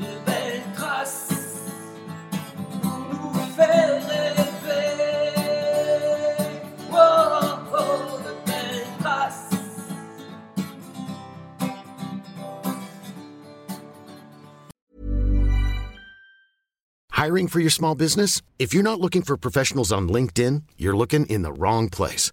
de belles traces pour nous faire rêver. Oh, oh, de belles traces. Hiring for your small business? If you're not looking for professionals on LinkedIn, you're looking in the wrong place.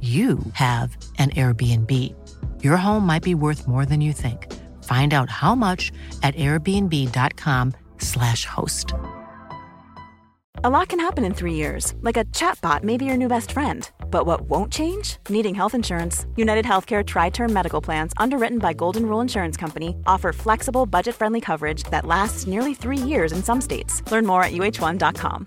you have an Airbnb. Your home might be worth more than you think. Find out how much at airbnb.com/slash host. A lot can happen in three years, like a chatbot may be your new best friend. But what won't change? Needing health insurance. United Healthcare Tri Term Medical Plans, underwritten by Golden Rule Insurance Company, offer flexible, budget friendly coverage that lasts nearly three years in some states. Learn more at uh1.com.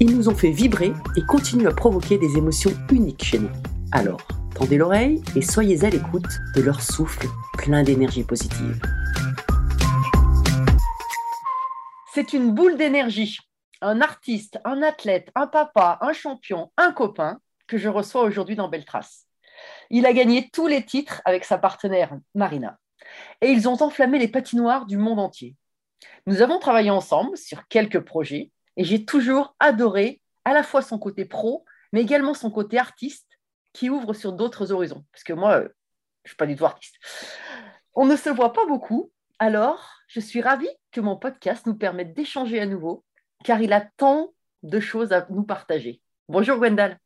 Ils nous ont fait vibrer et continuent à provoquer des émotions uniques chez nous. Alors, tendez l'oreille et soyez à l'écoute de leur souffle plein d'énergie positive. C'est une boule d'énergie. Un artiste, un athlète, un papa, un champion, un copain que je reçois aujourd'hui dans Beltrace. Il a gagné tous les titres avec sa partenaire Marina. Et ils ont enflammé les patinoires du monde entier. Nous avons travaillé ensemble sur quelques projets et j'ai toujours adoré à la fois son côté pro, mais également son côté artiste qui ouvre sur d'autres horizons. Parce que moi, euh, je ne suis pas du tout artiste. On ne se voit pas beaucoup, alors je suis ravie que mon podcast nous permette d'échanger à nouveau, car il a tant de choses à nous partager. Bonjour Gwendal.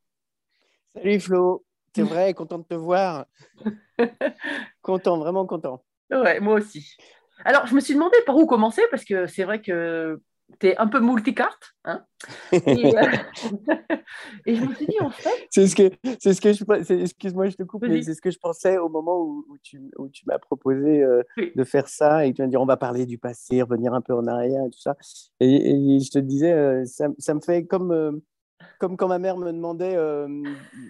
Salut Flo, c'est vrai, content de te voir. content, vraiment content. Ouais, moi aussi. Alors, je me suis demandé par où commencer, parce que c'est vrai que tu es un peu multicarte. Hein et, euh, et, je me suis dit, en fait. C'est ce que, c'est ce que je. Excuse-moi, je te coupe, mais c'est ce que je pensais au moment où, où tu, où tu m'as proposé euh, oui. de faire ça et tu m'as dit, on va parler du passé, revenir un peu en arrière et tout ça. Et, et je te disais, euh, ça, ça, me fait comme. Comme quand ma mère me demandait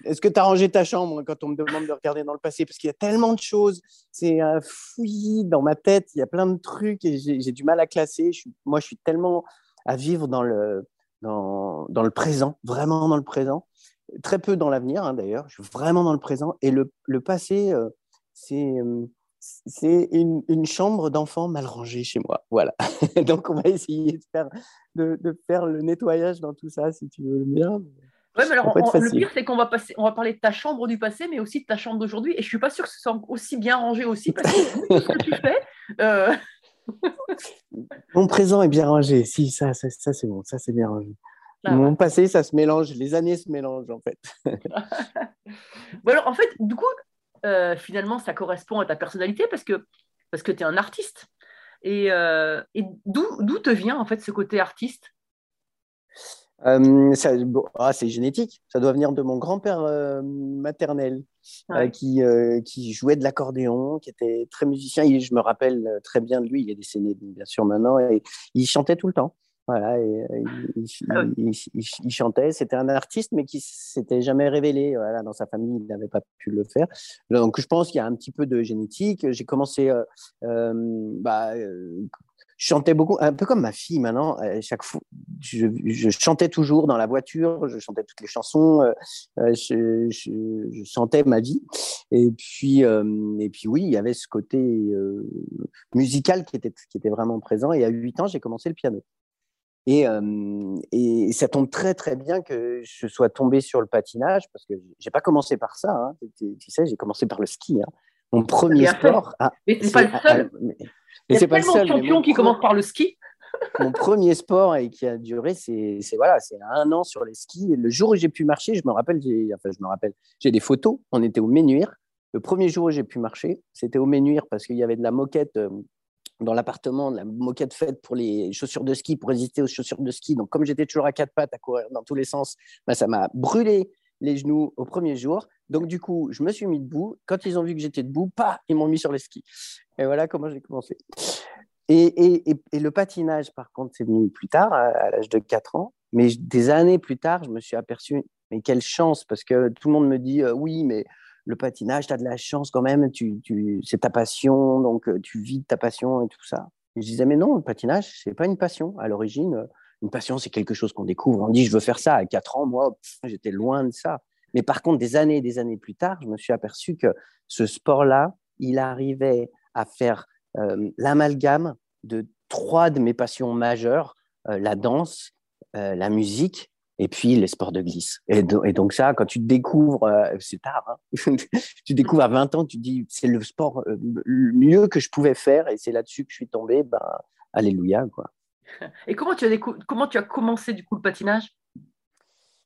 est-ce que tu as rangé ta chambre? Quand on me demande de regarder dans le passé Parce qu'il y a tellement de choses, c'est un fouillis dans ma tête, il y a plein de trucs et j'ai du mal à classer. Moi, je suis tellement à vivre dans le, dans, dans, le présent, vraiment dans le présent. Très peu dans l'avenir, hein, d'ailleurs. Je suis vraiment dans le présent. Et le, le passé, c'est c'est une, une, chambre d'enfant mal rangée chez moi. Voilà. Donc, on va essayer de faire, de, de, faire le nettoyage dans tout ça, si tu veux bien. Oui, mais alors, on, le pire, c'est qu'on va, passer, on va parler de ta chambre du passé, mais aussi de ta chambre d'aujourd'hui. Et je ne suis pas sûre que ce soit aussi bien rangé aussi, parce que ce que tu fais. Euh... Mon présent est bien rangé. Si, ça, ça, ça c'est bon. Ça, c'est bien rangé. Ah, Mon ouais. passé, ça se mélange. Les années se mélangent, en fait. bon, alors, en fait, du coup, euh, finalement, ça correspond à ta personnalité parce que, parce que tu es un artiste. Et, euh, et d'où te vient en fait ce côté artiste? Euh, bon, ah, C'est génétique. Ça doit venir de mon grand-père euh, maternel ouais. qui, qui jouait de l'accordéon, qui était très musicien. Et je me rappelle très bien de lui. Il est décédé bien sûr maintenant. Et il chantait tout le temps. Voilà, et, il, oui. il, il, il, chantait. C'était un artiste, mais qui s'était jamais révélé. Voilà, dans sa famille, il n'avait pas pu le faire. Donc, je pense qu'il y a un petit peu de génétique. J'ai commencé, euh, euh, bah, euh, je chantais beaucoup, un peu comme ma fille maintenant. chaque fois, je, chantais toujours dans la voiture, je chantais toutes les chansons, je, je, chantais ma vie. Et puis, et puis oui, il y avait ce côté musical qui était, qui était vraiment présent. Et à 8 ans, j'ai commencé le piano. Et, et, ça tombe très très bien que je sois tombé sur le patinage parce que j'ai pas commencé par ça. Hein. Tu sais, j'ai commencé par le ski. Hein. Mon premier sport. Ah, mais c'est pas le seul. Il y a tellement de champions qui commencent par le ski. mon premier sport et qui a duré, c'est voilà, c'est un an sur les skis. le jour où j'ai pu marcher, je me rappelle, enfin je me rappelle, j'ai des photos. On était au Ménuire. Le premier jour où j'ai pu marcher, c'était au Ménuire parce qu'il y avait de la moquette dans l'appartement, la moquette faite pour les chaussures de ski, pour résister aux chaussures de ski. Donc, comme j'étais toujours à quatre pattes à courir dans tous les sens, bah, ça m'a brûlé les genoux au premier jour. Donc, du coup, je me suis mis debout. Quand ils ont vu que j'étais debout, pas, ils m'ont mis sur les skis. Et voilà comment j'ai commencé. Et, et, et, le patinage, par contre, c'est venu plus tard, à, l'âge de 4 ans. Mais des années plus tard, je me suis aperçu, mais quelle chance, parce que tout le monde me dit, euh, oui, mais le patinage, tu as de la chance quand même, c'est ta passion, donc euh, tu vis de ta passion et tout ça. je disais, mais non, le patinage, c'est pas une passion. À l'origine, euh, une passion, c'est quelque chose qu'on découvre. On dit, je veux faire ça. À 4 ans, moi, j'étais loin de ça. Mais par contre, des années et des années plus tard, je me suis aperçu que ce sport-là, il arrivait à faire euh, l'amalgame de trois de mes passions majeures, la danse, la musique et puis les sports de glisse. Et, donc ça, quand tu découvres, euh, c'est tard, hein tu découvres à 20 ans, tu dis c'est le sport euh, le mieux que je pouvais faire et c'est là-dessus que je suis tombé, ben, alléluia. Quoi. Et comment tu, as comment tu as commencé du coup le patinage?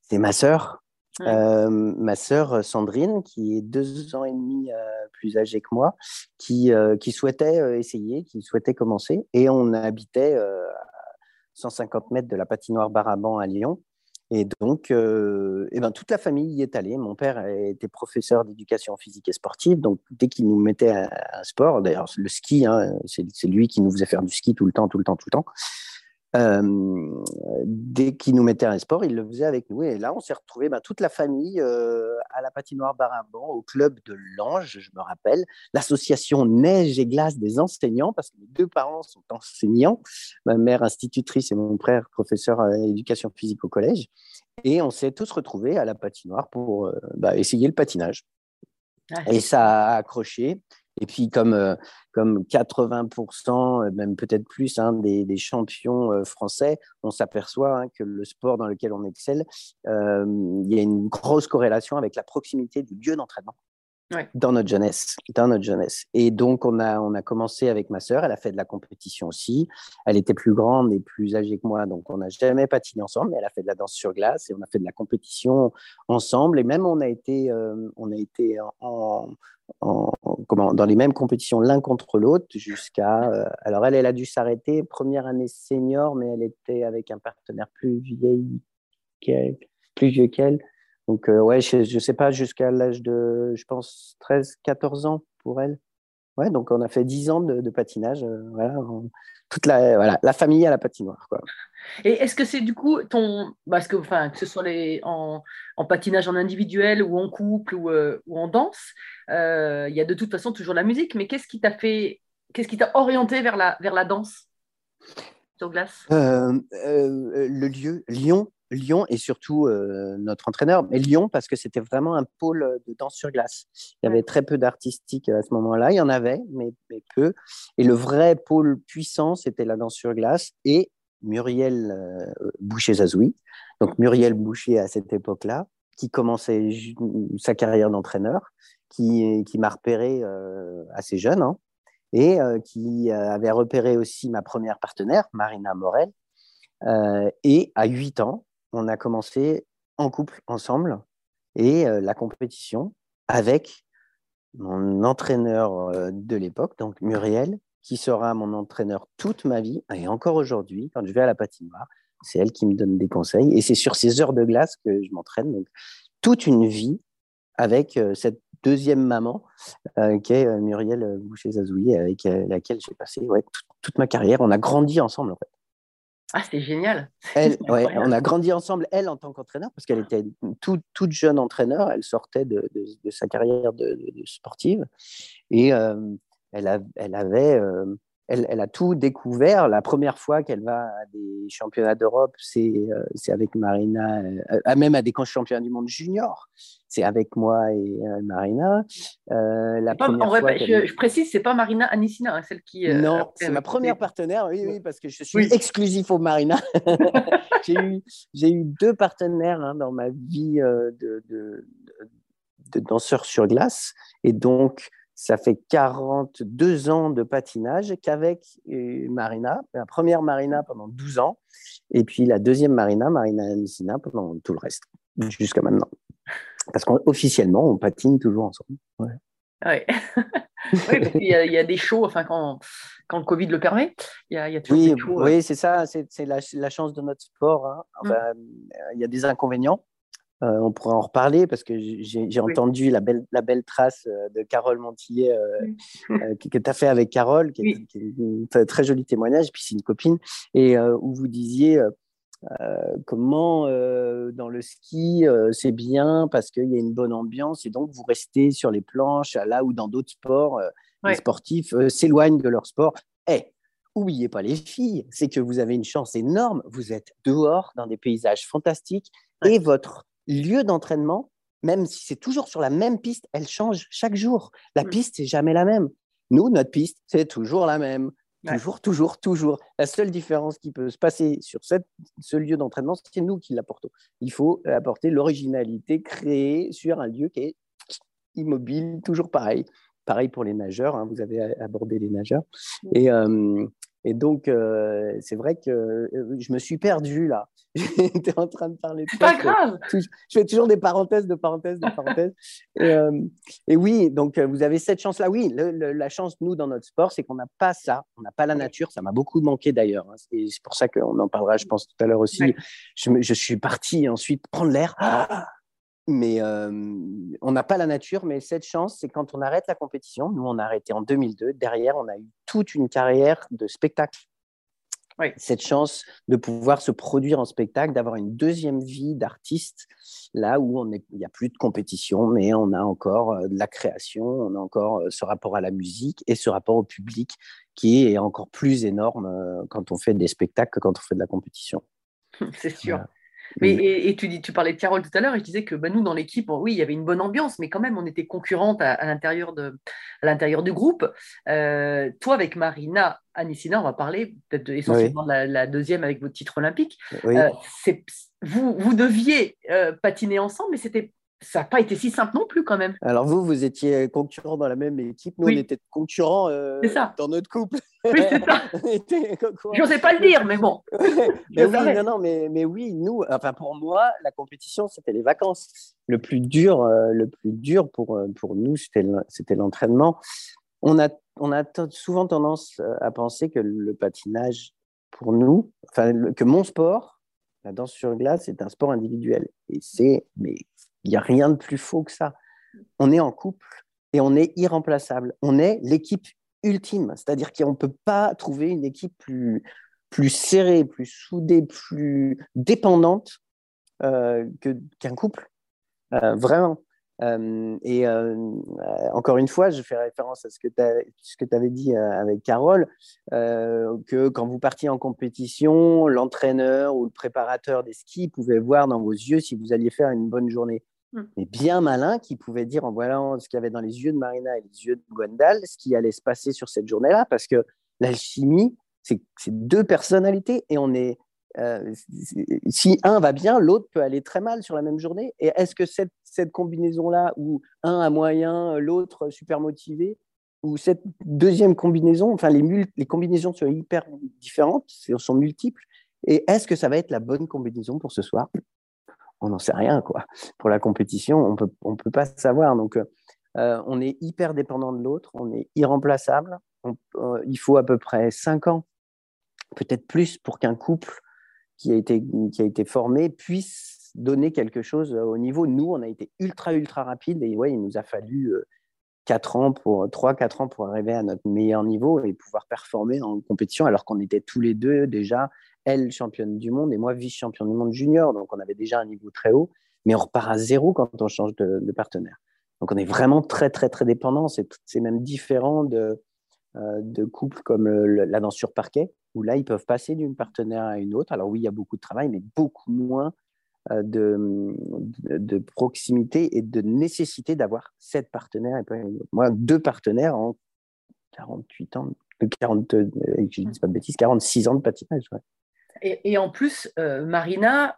C'est ma sœur. Euh, ma sœur Sandrine, qui est deux ans et demi plus âgée que moi, qui, qui souhaitait essayer, qui souhaitait commencer. Et on habitait à 150 mètres de la patinoire Baraban à Lyon. Et donc, euh, eh ben, toute la famille y est allée. Mon père était professeur d'éducation physique et sportive, donc dès qu'il nous mettait un, sport, d'ailleurs le ski, hein, c'est lui qui nous faisait faire du ski tout le temps, tout le temps, tout le temps. Euh, dès qu'il nous mettait un sport, il le faisait avec nous. Et là, on s'est retrouvé ben, toute la famille euh, à la patinoire Baraban, au club de l'Ange, je me rappelle, l'association Neige et Glace des enseignants, parce que mes deux parents sont enseignants, ma mère institutrice et mon frère professeur d'éducation physique au collège. Et on s'est tous retrouvés à la patinoire pour euh, bah, essayer le patinage. Ah, et ça a accroché. Et puis, comme, euh, comme 80%, euh, même peut-être plus, hein, des, des, champions euh, français, on s'aperçoit hein, que le sport dans lequel on excelle, il y a une grosse corrélation avec la proximité du lieu d'entraînement dans notre jeunesse, dans notre jeunesse. Et donc on a on a commencé avec ma sœur. Elle a fait de la compétition aussi. Elle était plus grande et plus âgée que moi, donc on n'a jamais patiné ensemble. Mais elle a fait de la danse sur glace et on a fait de la compétition ensemble. Et même on a été euh, on a été en, comment dans les mêmes compétitions l'un contre l'autre jusqu'à. Euh, alors elle elle a dû s'arrêter première année senior, mais elle était avec un partenaire plus vieille qu'elle, plus vieux qu'elle. Donc, euh, ouais, je ne sais pas, jusqu'à l'âge de, je pense, 13, 14 ans pour elle. Ouais, donc on a fait 10 ans de, patinage. Euh, voilà, toute la, voilà, la famille à la patinoire. Quoi. Et est-ce que c'est du coup ton. Parce que, enfin, que ce soit les, en, en patinage en individuel ou en couple ou, euh, ou en danse, il y a de toute façon toujours la musique, mais qu'est-ce qui t'a fait. Qu'est-ce qui t'a orienté vers la, vers la danse sur glace? Le lieu, Lyon. Lyon et surtout euh, notre entraîneur, mais Lyon parce que c'était vraiment un pôle de danse sur glace. Il y avait très peu d'artistique à ce moment-là, il y en avait, mais, peu. Et le vrai pôle puissant, c'était la danse sur glace et Muriel euh, Boucher-Zazoui. Donc Muriel Boucher à cette époque-là, qui commençait sa carrière d'entraîneur, qui, qui m'a repéré euh, assez jeune, hein, et qui avait repéré aussi ma première partenaire, Marina Morel. et à 8 ans, on a commencé en couple ensemble et euh, la compétition avec mon entraîneur euh, de l'époque, donc Muriel, qui sera mon entraîneur toute ma vie et encore aujourd'hui, quand je vais à la patinoire, c'est elle qui me donne des conseils et c'est sur ces heures de glace que je m'entraîne. Donc, toute une vie avec euh, cette deuxième maman qui est Muriel Boucher-Zazoui, avec laquelle j'ai passé toute ma carrière. On a grandi ensemble en fait. Ah, c'est génial. Elle, on a grandi ensemble, elle en tant qu'entraîneur, parce qu'elle était toute jeune entraîneur, elle sortait de, sa carrière de, sportive, et euh, elle, elle, avait, euh, elle, a tout découvert. La première fois qu'elle va à des championnats d'Europe, c'est euh, avec Marina, euh, même à des championnats du monde junior. C'est avec moi et euh, Marina. la première fois je, précise, c'est pas Marina Anissina, hein, celle qui. non, c'est ma première partenaire, oui, oui, parce que je suis exclusif au Marina. j'ai eu, eu, deux partenaires hein, dans ma vie de, de, de, danseur sur glace. Et donc, ça fait 42 ans de patinage qu'avec euh, Marina, la première Marina pendant 12 ans, et puis la deuxième Marina, Marina Messina, pendant tout le reste, jusqu'à maintenant. Parce qu'officiellement, on patine toujours ensemble. Ouais. Ouais. oui, il y, a des shows, enfin, quand, quand le Covid le permet, il y a, toujours oui, des shows. Oui, c'est ça, c'est la, la, chance de notre sport. Hein. Enfin, mm. Il y a des inconvénients. Euh, on pourrait en reparler parce que j'ai entendu la belle, la belle trace euh, de Carole Montillet euh, que, tu as fait avec Carole, qui, est, un très joli témoignage, puis c'est une copine, et où vous disiez comment dans le ski c'est bien parce qu'il y a une bonne ambiance et donc vous restez sur les planches là où dans d'autres sports, les sportifs s'éloignent de leur sport. Eh, oubliez pas les filles, c'est que vous avez une chance énorme, vous êtes dehors dans des paysages fantastiques et votre lieu d'entraînement, même si c'est toujours sur la même piste, elle change chaque jour. La mm. piste, c'est jamais la même. Nous, notre piste, c'est toujours la même. Toujours, toujours, toujours. La seule différence qui peut se passer sur cette, ce lieu d'entraînement, c'est nous qui l'apportons. Il faut apporter l'originalité créée sur un lieu qui est immobile, toujours pareil. Pareil pour les nageurs, hein, vous avez abordé les nageurs. Mm. Et, euh, et donc, euh, c'est vrai que euh, je me suis perdu là. J'étais en train de parler C'est pas grave. Je fais toujours des parenthèses, de parenthèses, de parenthèses. et, euh, et, oui, donc vous avez cette chance-là. Oui, la chance, nous, dans notre sport, c'est qu'on n'a pas ça. On n'a pas la nature. Ça m'a beaucoup manqué d'ailleurs. Hein. Et c'est pour ça qu'on en parlera, je pense, tout à l'heure aussi. Je, je, suis parti ensuite prendre l'air. Ah mais on n'a pas la nature, mais cette chance, c'est quand on arrête la compétition. Nous, on a arrêté en 2002. Derrière, on a eu toute une carrière de spectacle. Cette chance de pouvoir se produire en spectacle, d'avoir une deuxième vie d'artiste, là où il n'y a plus de compétition, mais on a encore de la création, on a encore ce rapport à la musique et ce rapport au public qui est encore plus énorme quand on fait des spectacles que quand on fait de la compétition. C'est sûr. Mais, et, tu, dis, tu parlais de Carole tout à l'heure et je disais que bah, nous, dans l'équipe, oui, il y avait une bonne ambiance, mais quand même, on était concurrentes à, l'intérieur, de, à l'intérieur du groupe. Euh, toi, avec Marina Anissina, on va parler peut-être essentiellement de la, deuxième avec votre titre olympique. Euh, vous, vous deviez euh, patiner ensemble, mais c'était ça n'a pas été si simple non plus quand même. Alors vous, vous étiez concurrents dans la même équipe, nous on était concurrents euh, dans notre couple. Oui, c'est ça. Je n'osais pas le dire, mais bon. mais oui, non, non, mais, mais, oui, nous, enfin pour moi, la compétition, c'était les vacances. Le plus dur, euh, le plus dur pour, euh, pour nous, c'était l'entraînement. On a, on a souvent tendance à penser que le patinage, pour nous, enfin, que mon sport, la danse sur glace, c'est un sport individuel. Et c'est mais il n'y a rien de plus faux que ça. On est en couple et on est irremplaçable. On est l'équipe ultime, c'est-à-dire qu'on ne peut pas trouver une équipe plus, serrée, plus soudée, plus dépendante euh, qu'un couple. Euh, vraiment. Euh, et encore une fois, je fais référence à ce que tu avais dit avec Carole, que quand vous partiez en compétition, l'entraîneur ou le préparateur des skis pouvait voir dans vos yeux si vous alliez faire une bonne journée. Mais bien malin, qui pouvait dire en voyant ce qu'il y avait dans les yeux de Marina et les yeux de Gwendal, ce qui allait se passer sur cette journée-là, parce que l'alchimie, c'est deux personnalités et on est. Euh, si un va bien, l'autre peut aller très mal sur la même journée. Et est-ce que cette, cette combinaison-là, où un a moyen, l'autre super motivé, ou cette deuxième combinaison, enfin les, les combinaisons sont hyper différentes, sont multiples, et est-ce que ça va être la bonne combinaison pour ce soir? On n'en sait rien quoi. Pour la compétition, on peut, on peut pas savoir. Donc, euh, on est hyper dépendant de l'autre, on est irremplaçable. Euh, il faut à peu près cinq ans, peut-être plus, pour qu'un couple qui a été qui a été formé puisse donner quelque chose au niveau. Nous, on a été ultra ultra rapide et ouais, il nous a fallu euh, quatre ans pour trois quatre ans pour arriver à notre meilleur niveau et pouvoir performer en compétition alors qu'on était tous les deux déjà elle championne du monde et moi vice-championne du monde junior. Donc on avait déjà un niveau très haut, mais on repart à zéro quand on change de, partenaire. Donc on est vraiment très très très dépendant. C'est même différent de, de couples comme la danse sur parquet, où là, ils peuvent passer d'une partenaire à une autre. Alors oui, il y a beaucoup de travail, mais beaucoup moins de, de, proximité et de nécessité d'avoir sept partenaires et pas Moi, deux partenaires en 48 ans, 40, je dis pas de bêtises, 46 ans de patinage. Et, en plus, Marina,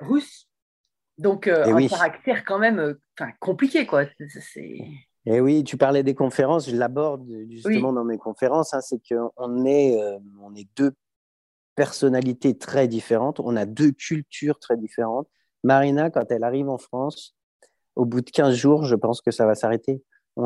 russe, donc, euh, un caractère quand même euh, compliqué, quoi. Et oui, tu parlais des conférences, je l'aborde justement dans mes conférences, hein, c'est qu'on est, euh, on est deux personnalités très différentes, on a deux cultures très différentes. Marina, quand elle arrive en France, au bout de 15 jours, je pense que ça va s'arrêter. Ah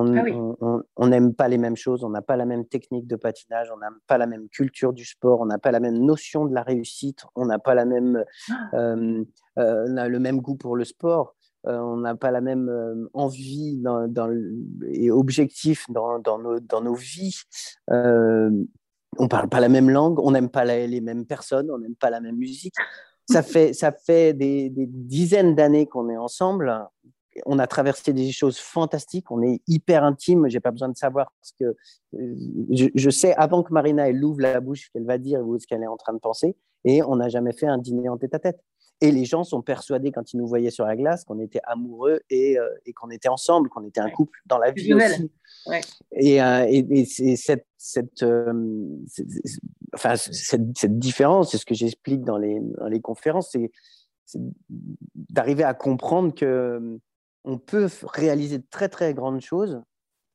on n'aime pas les mêmes choses, on n'a pas la même technique de patinage, on n'a pas la même culture du sport, on n'a pas la même notion de la réussite, on n'a pas la même, ah. euh, euh, on a le même goût pour le sport, euh, on n'a pas la même envie dans, et objectif dans, dans, nos, dans nos, vies. on parle pas la même langue, on n'aime pas les mêmes personnes, on n'aime pas la même musique. Ça fait, ça fait des, des dizaines d'années qu'on est ensemble on a traversé des choses fantastiques, on est hyper intime, j'ai pas besoin de savoir ce que euh, je, sais avant que Marina elle ouvre la bouche ce qu'elle va dire ou ce qu'elle est en train de penser et on n'a jamais fait un dîner en tête à tête. Et les gens sont persuadés quand ils nous voyaient sur la glace qu'on était amoureux et, euh, qu'on était ensemble, qu'on était un couple dans la vie aussi. Et, euh, et, cette, cette, enfin, cette, différence, c'est ce que j'explique dans les, dans les conférences, c'est d'arriver à comprendre que on peut réaliser de très très grandes choses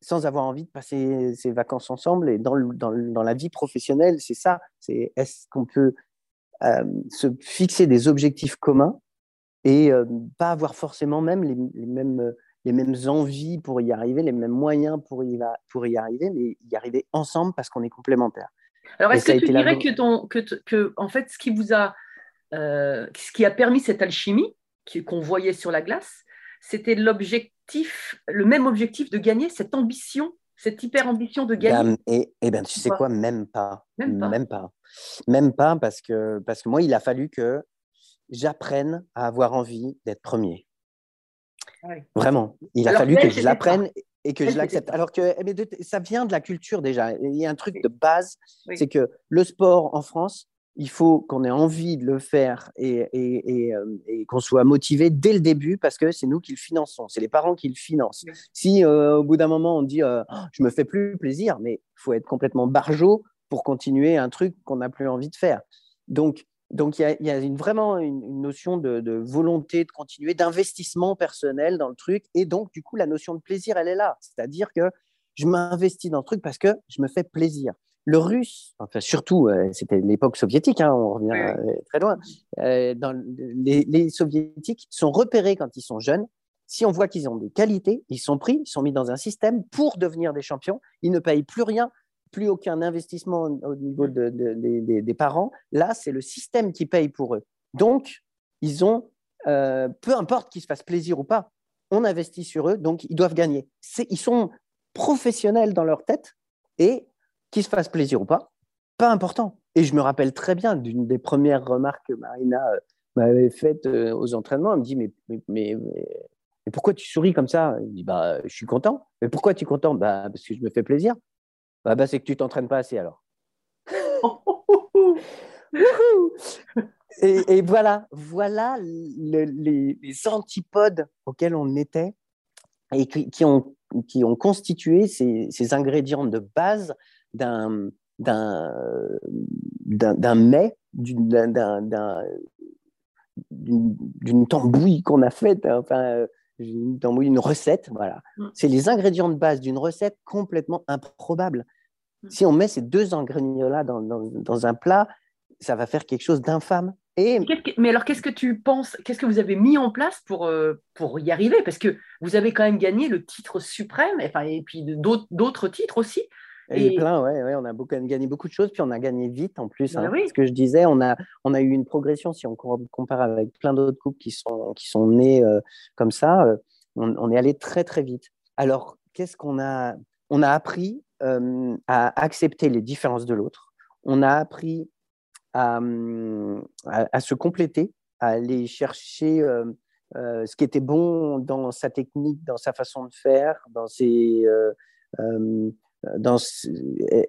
sans avoir envie de passer ses vacances ensemble. Et dans, dans, la vie professionnelle, c'est ça. C'est est-ce qu'on peut euh, se fixer des objectifs communs et euh, pas avoir forcément même les, mêmes, les mêmes envies pour y arriver, les mêmes moyens pour y, pour y arriver, mais y arriver ensemble parce qu'on est complémentaires. Alors, est-ce que tu dirais que, ton, que, que, en fait, ce qui vous a, euh, ce qui a permis cette alchimie qu'on voyait sur la glace, c'était l'objectif, le même objectif de gagner, cette ambition, cette hyper ambition de gagner. et, et ben, tu sais quoi, même pas. Même pas. Même pas. parce que, parce que moi, il a fallu que j'apprenne à avoir envie d'être premier. Vraiment. Il a fallu que je l'apprenne et que je l'accepte. Alors que eh ça vient de la culture déjà. Il y a un truc de base, c'est que le sport en France, il faut qu'on ait envie de le faire et, euh, qu'on soit motivé dès le début parce que c'est nous qui le finançons, c'est les parents qui le financent. Si euh, au bout d'un moment on dit euh, oh, je me fais plus plaisir, mais il faut être complètement barjot pour continuer un truc qu'on n'a plus envie de faire. Donc donc il y a, une, vraiment une, notion de, de, volonté de continuer, d'investissement personnel dans le truc et donc du coup la notion de plaisir elle est là, c'est-à-dire que je m'investis dans le truc parce que je me fais plaisir le russe, enfin surtout, euh, c'était l'époque soviétique, hein, on revient euh, très loin, euh, dans les, soviétiques sont repérés quand ils sont jeunes. Si on voit qu'ils ont des qualités, ils sont pris, ils sont mis dans un système pour devenir des champions. Ils ne payent plus rien, plus aucun investissement au niveau des parents. Là, c'est le système qui paye pour eux. Donc, ils ont, peu importe qu'ils se fassent plaisir ou pas, on investit sur eux, donc ils doivent gagner. Ils sont professionnels dans leur tête et qu'il se fasse plaisir ou pas, pas important. Et je me rappelle très bien d'une des premières remarques que Marina euh, m'avait faites euh, aux entraînements. Elle me dit mais, mais, mais, pourquoi tu souris comme ça? Je dis bah, Je suis content. Mais pourquoi tu es content? Bah, Parce que je me fais plaisir. Bah, bah c'est que tu t'entraînes pas assez alors. et, voilà, voilà les, antipodes auxquels on était et qui, ont, qui ont constitué ces, ces, ingrédients de base d'un d'un mets, d'une tambouille qu'on a faite, hein, enfin, une tambouille, une recette, voilà. Mm. C'est les ingrédients de base d'une recette complètement improbable. Mm. Si on met ces deux ingrédients-là dans, dans, un plat, ça va faire quelque chose d'infâme. Et... Mais alors, qu'est-ce que tu penses Qu'est-ce que vous avez mis en place pour, euh, pour y arriver? Parce que vous avez quand même gagné le titre suprême, enfin, et puis d'autres titres aussi. Et, plein, ouais, ouais, on a beaucoup, gagné beaucoup de choses, puis on a gagné vite en plus. Hein. Ce que je disais, on a, on a eu une progression, si on compare avec plein d'autres couples qui sont, qui sont nés euh, comme ça, euh, on, est allé très très vite. Alors, qu'est-ce qu'on a On a appris euh, à accepter les différences de l'autre, on a appris à, à, se compléter, à aller chercher ce qui était bon dans sa technique, dans sa façon de faire, dans ses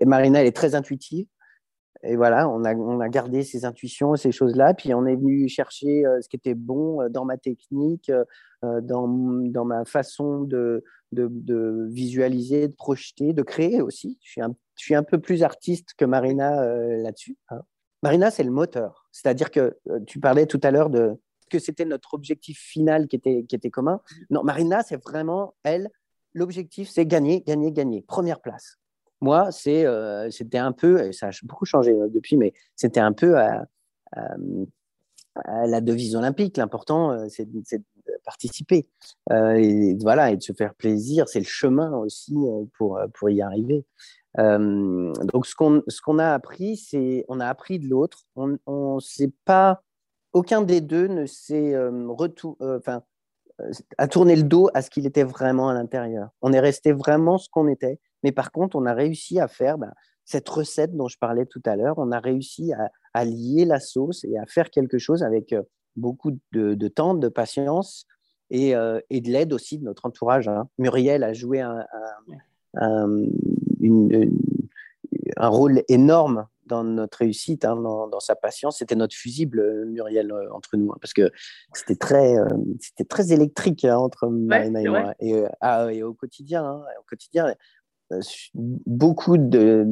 Marina, elle est très intuitive. Et voilà, on a, on a gardé ces intuitions, ces choses-là. Puis on est venu chercher ce qui était bon dans ma technique, dans, dans ma façon de, de, de, visualiser, de projeter, de créer aussi. Je suis un, je suis un peu plus artiste que Marina là-dessus. Hein. Marina, c'est le moteur. C'est-à-dire que tu parlais tout à l'heure de que c'était notre objectif final qui était, qui était commun. Non, Marina, c'est vraiment, elle, l'objectif, c'est gagner, gagner, gagner. Première place. Moi, euh, c'était un peu, ça a beaucoup changé euh, depuis, mais c'était un peu à, la devise olympique. L'important, euh, c'est, de participer. et, voilà, et de se faire plaisir. C'est le chemin aussi pour, pour y arriver. donc, ce qu'on, qu'on a appris, c'est on a appris de l'autre. On ne sait pas aucun des deux ne s'est euh, euh, euh, a tourné le dos à ce qu'il était vraiment à l'intérieur. On est resté vraiment ce qu'on était, mais par contre, on a réussi à faire bah, cette recette dont je parlais tout à l'heure. On a réussi à, lier la sauce et à faire quelque chose avec beaucoup de, temps, de patience et, de l'aide aussi de notre entourage. Hein. Muriel a joué un, un rôle énorme dans notre réussite, hein, dans, sa patience. C'était notre fusible, euh, Muriel, euh, entre nous, hein, parce que c'était très, euh, c'était très électrique hein, entre Marina et moi. Ah, et, au quotidien, au quotidien beaucoup de,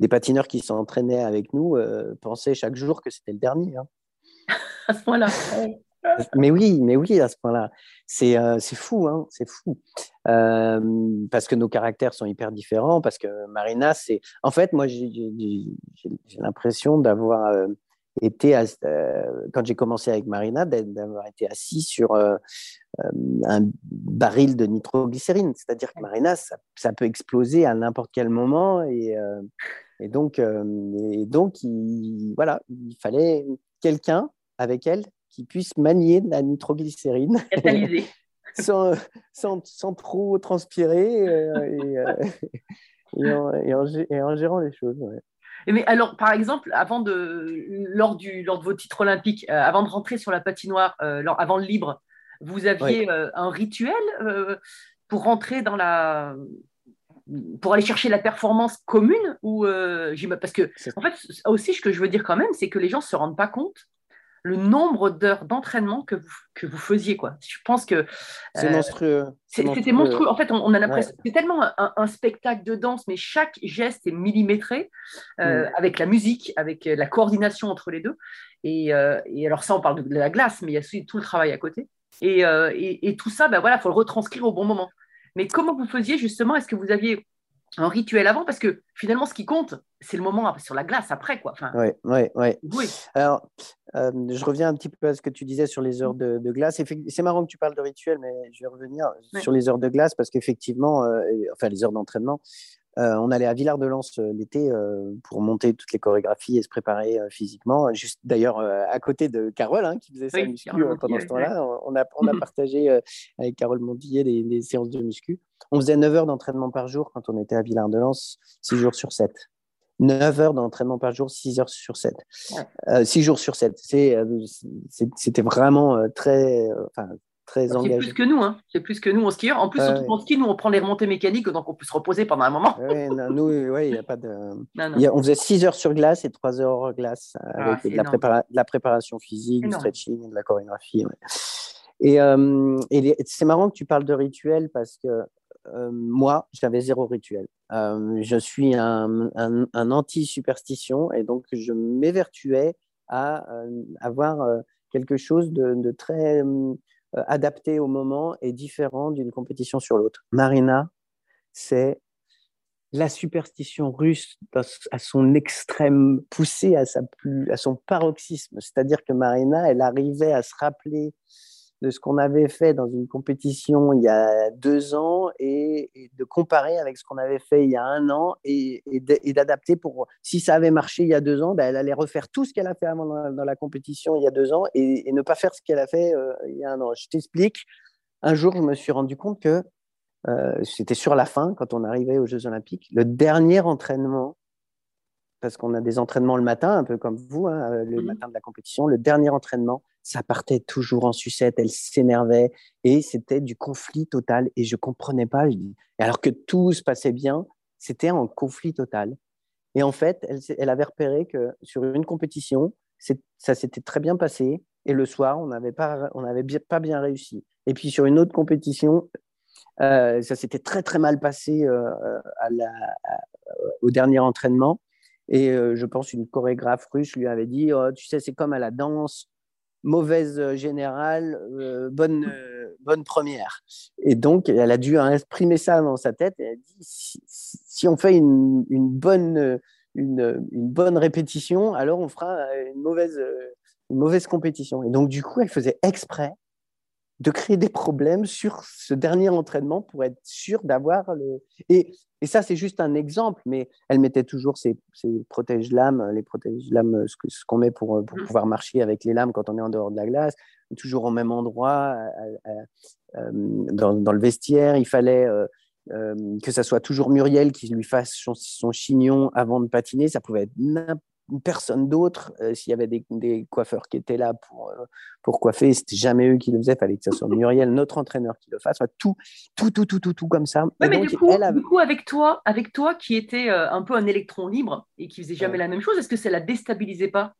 des patineurs qui s'entraînaient avec nous pensaient chaque jour que c'était le dernier. à ce point-là. Mais oui, mais oui, à ce point-là. C'est euh, fou, hein, c'est fou. Euh, parce que nos caractères sont hyper différents, parce que Marina, c'est... En fait, moi, j'ai l'impression d'avoir euh, été, quand j'ai commencé avec Marina, d'avoir été assis sur un baril de nitroglycérine. C'est-à-dire que Marina, ça, peut exploser à n'importe quel moment. Et, donc, et donc il, voilà, il fallait quelqu'un avec elle qui puisse manier la nitroglycérine. Sans, sans, sans, trop transpirer euh, euh, et, en, et, en, gérant les choses. Mais alors, par exemple, avant de, lors, du, lors de vos titres olympiques, euh, avant de rentrer sur la patinoire, avant le libre, vous aviez un rituel pour rentrer dans la, pour aller chercher la performance commune ou parce que en fait aussi ce que je veux dire quand même c'est que les gens se rendent pas compte le nombre d'heures d'entraînement que vous, que vous faisiez. Quoi. Je pense que. C'est euh, monstrueux. C'était monstrueux. En fait, on, a l'impression. C'est tellement un, spectacle de danse, mais chaque geste est millimétré, euh, mm. avec la musique, avec la coordination entre les deux. Et, euh, et, alors, ça, on parle de la glace, mais il y a tout le travail à côté. Et, et, et tout ça, ben voilà, il faut le retranscrire au bon moment. Mais comment vous faisiez justement? Est-ce que vous aviez un rituel avant parce que finalement ce qui compte c'est le moment sur la glace après quoi. Enfin, ouais, ouais, ouais. oui. Alors euh, je reviens un petit peu à ce que tu disais sur les heures de, glace. C'est marrant que tu parles de rituel mais je vais revenir sur les heures de glace parce qu'effectivement euh, enfin les heures d'entraînement on allait à Villard-de-Lans l'été pour monter toutes les chorégraphies et se préparer physiquement. Juste d'ailleurs à côté de Carole, hein, qui faisait sa muscu pendant ce temps-là. On a, on a partagé avec Carole Mondillet des, des, séances de muscu. On faisait 9 heures d'entraînement par jour quand on était à Villard-de-Lans, 6 jours sur 7. 9 heures d'entraînement par jour, 6 heures sur 7. 6 euh, jours sur 7. Euh, c'était vraiment euh, très, enfin, très engagé. C'est plus que nous, hein. c'est plus que nous en skieur. En plus, surtout en ski, nous, on prend les remontées mécaniques, donc on peut se reposer pendant un moment. Ouais, nous, il n'y a pas de. on faisait 6 heures sur glace et 3 heures hors glace, ah, avec de, la préparation physique, du stretching, de la chorégraphie. Et, et c'est marrant que tu parles de rituel parce que euh, moi, j'avais zéro rituel. Euh, je suis un, anti-superstition et donc je m'évertuais à euh, avoir quelque chose de, très adapté au moment et différent d'une compétition sur l'autre. Marina, c'est la superstition russe à son extrême poussée, à, sa plus, à son paroxysme. C'est-à-dire que Marina, elle arrivait à se rappeler de ce qu'on avait fait dans une compétition il y a deux ans et, de comparer avec ce qu'on avait fait il y a un an et, d'adapter pour si ça avait marché il y a deux ans, ben elle allait refaire tout ce qu'elle a fait avant dans, la compétition il y a deux ans et, ne pas faire ce qu'elle a fait euh, il y a un an. Je t'explique. Un jour, je me suis rendu compte que euh, c'était sur la fin, quand on arrivait aux Jeux Olympiques, le dernier entraînement parce qu'on a des entraînements le matin, un peu comme vous, hein, euh, le mmh matin de la compétition. Le dernier entraînement, ça partait toujours en sucette, elle s'énervait et c'était du conflit total et je comprenais pas. Alors que tout se passait bien, c'était en conflit total. Et en fait, elle, avait repéré que sur une compétition, ça s'était très bien passé. Et le soir, on n'avait pas, bien, réussi. Et puis sur une autre compétition, euh, ça s'était très très mal passé euh, au dernier entraînement. Et euh, je pense une chorégraphe russe lui avait dit oh, Tu sais, c'est comme à la danse, mauvaise générale, bonne, bonne première. Et donc, elle a dû imprimer ça dans sa tête. Elle a dit Si, on fait une, une bonne une, bonne répétition, alors on fera une mauvaise, une mauvaise compétition. Et donc, du coup, elle faisait exprès de créer des problèmes sur ce dernier entraînement pour être sûre d'avoir le. Et, et ça, c'est juste un exemple, mais elle mettait toujours ses, ses protège-lames, les protège-lames, ce, ce qu'on met pour, pour, mmh. pouvoir marcher avec les lames quand on est en dehors de la glace, toujours au même endroit, dans, dans, le vestiaire. Il fallait euh, que ça soit toujours Muriel qui lui fasse son, chignon avant de patiner, ça pouvait être personne d'autre. Euh, s'il y avait des, coiffeurs qui étaient là pour, euh, pour coiffer, c'était jamais eux qui le faisaient, il fallait que ce soit Muriel, notre entraîneur, qui le fasse. tout, tout, tout, tout, tout, tout comme ça. mais du, coup, du, coup, avec toi, avec toi qui était un peu un électron libre et qui faisait jamais la même chose, est-ce que ça la déstabilisait pas?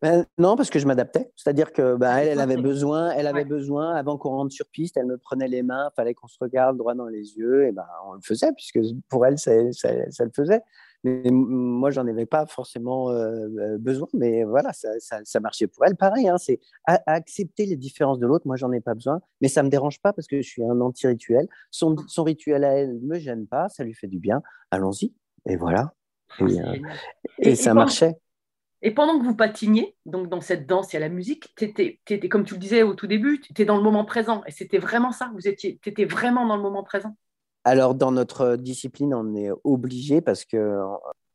Ben, non, parce que je m'adaptais. C'est-à-dire que bah, elle, elle, avait besoin, elle avait besoin, avant qu'on rentre sur piste, elle me prenait les mains, fallait qu'on se regarde droit dans les yeux, et ben on le faisait, puisque pour elle, ça, ça, le faisait. Mais moi, j'en avais pas forcément euh, besoin, mais voilà, ça, ça, marchait pour elle. Pareil, hein, c'est accepter les différences de l'autre. Moi, j'en ai pas besoin, mais ça me dérange pas parce que je suis un anti-rituel. Son, son rituel à elle me gêne pas, ça lui fait du bien. Allons-y, et voilà. Et, euh, et, ça marchait. Et pendant que vous patiniez, donc dans cette danse et à la musique, tu étais, comme tu le disais au tout début, tu étais dans le moment présent. Et c'était vraiment ça, vous étiez, tu étais vraiment dans le moment présent? Alors, dans notre discipline, on est obligé parce que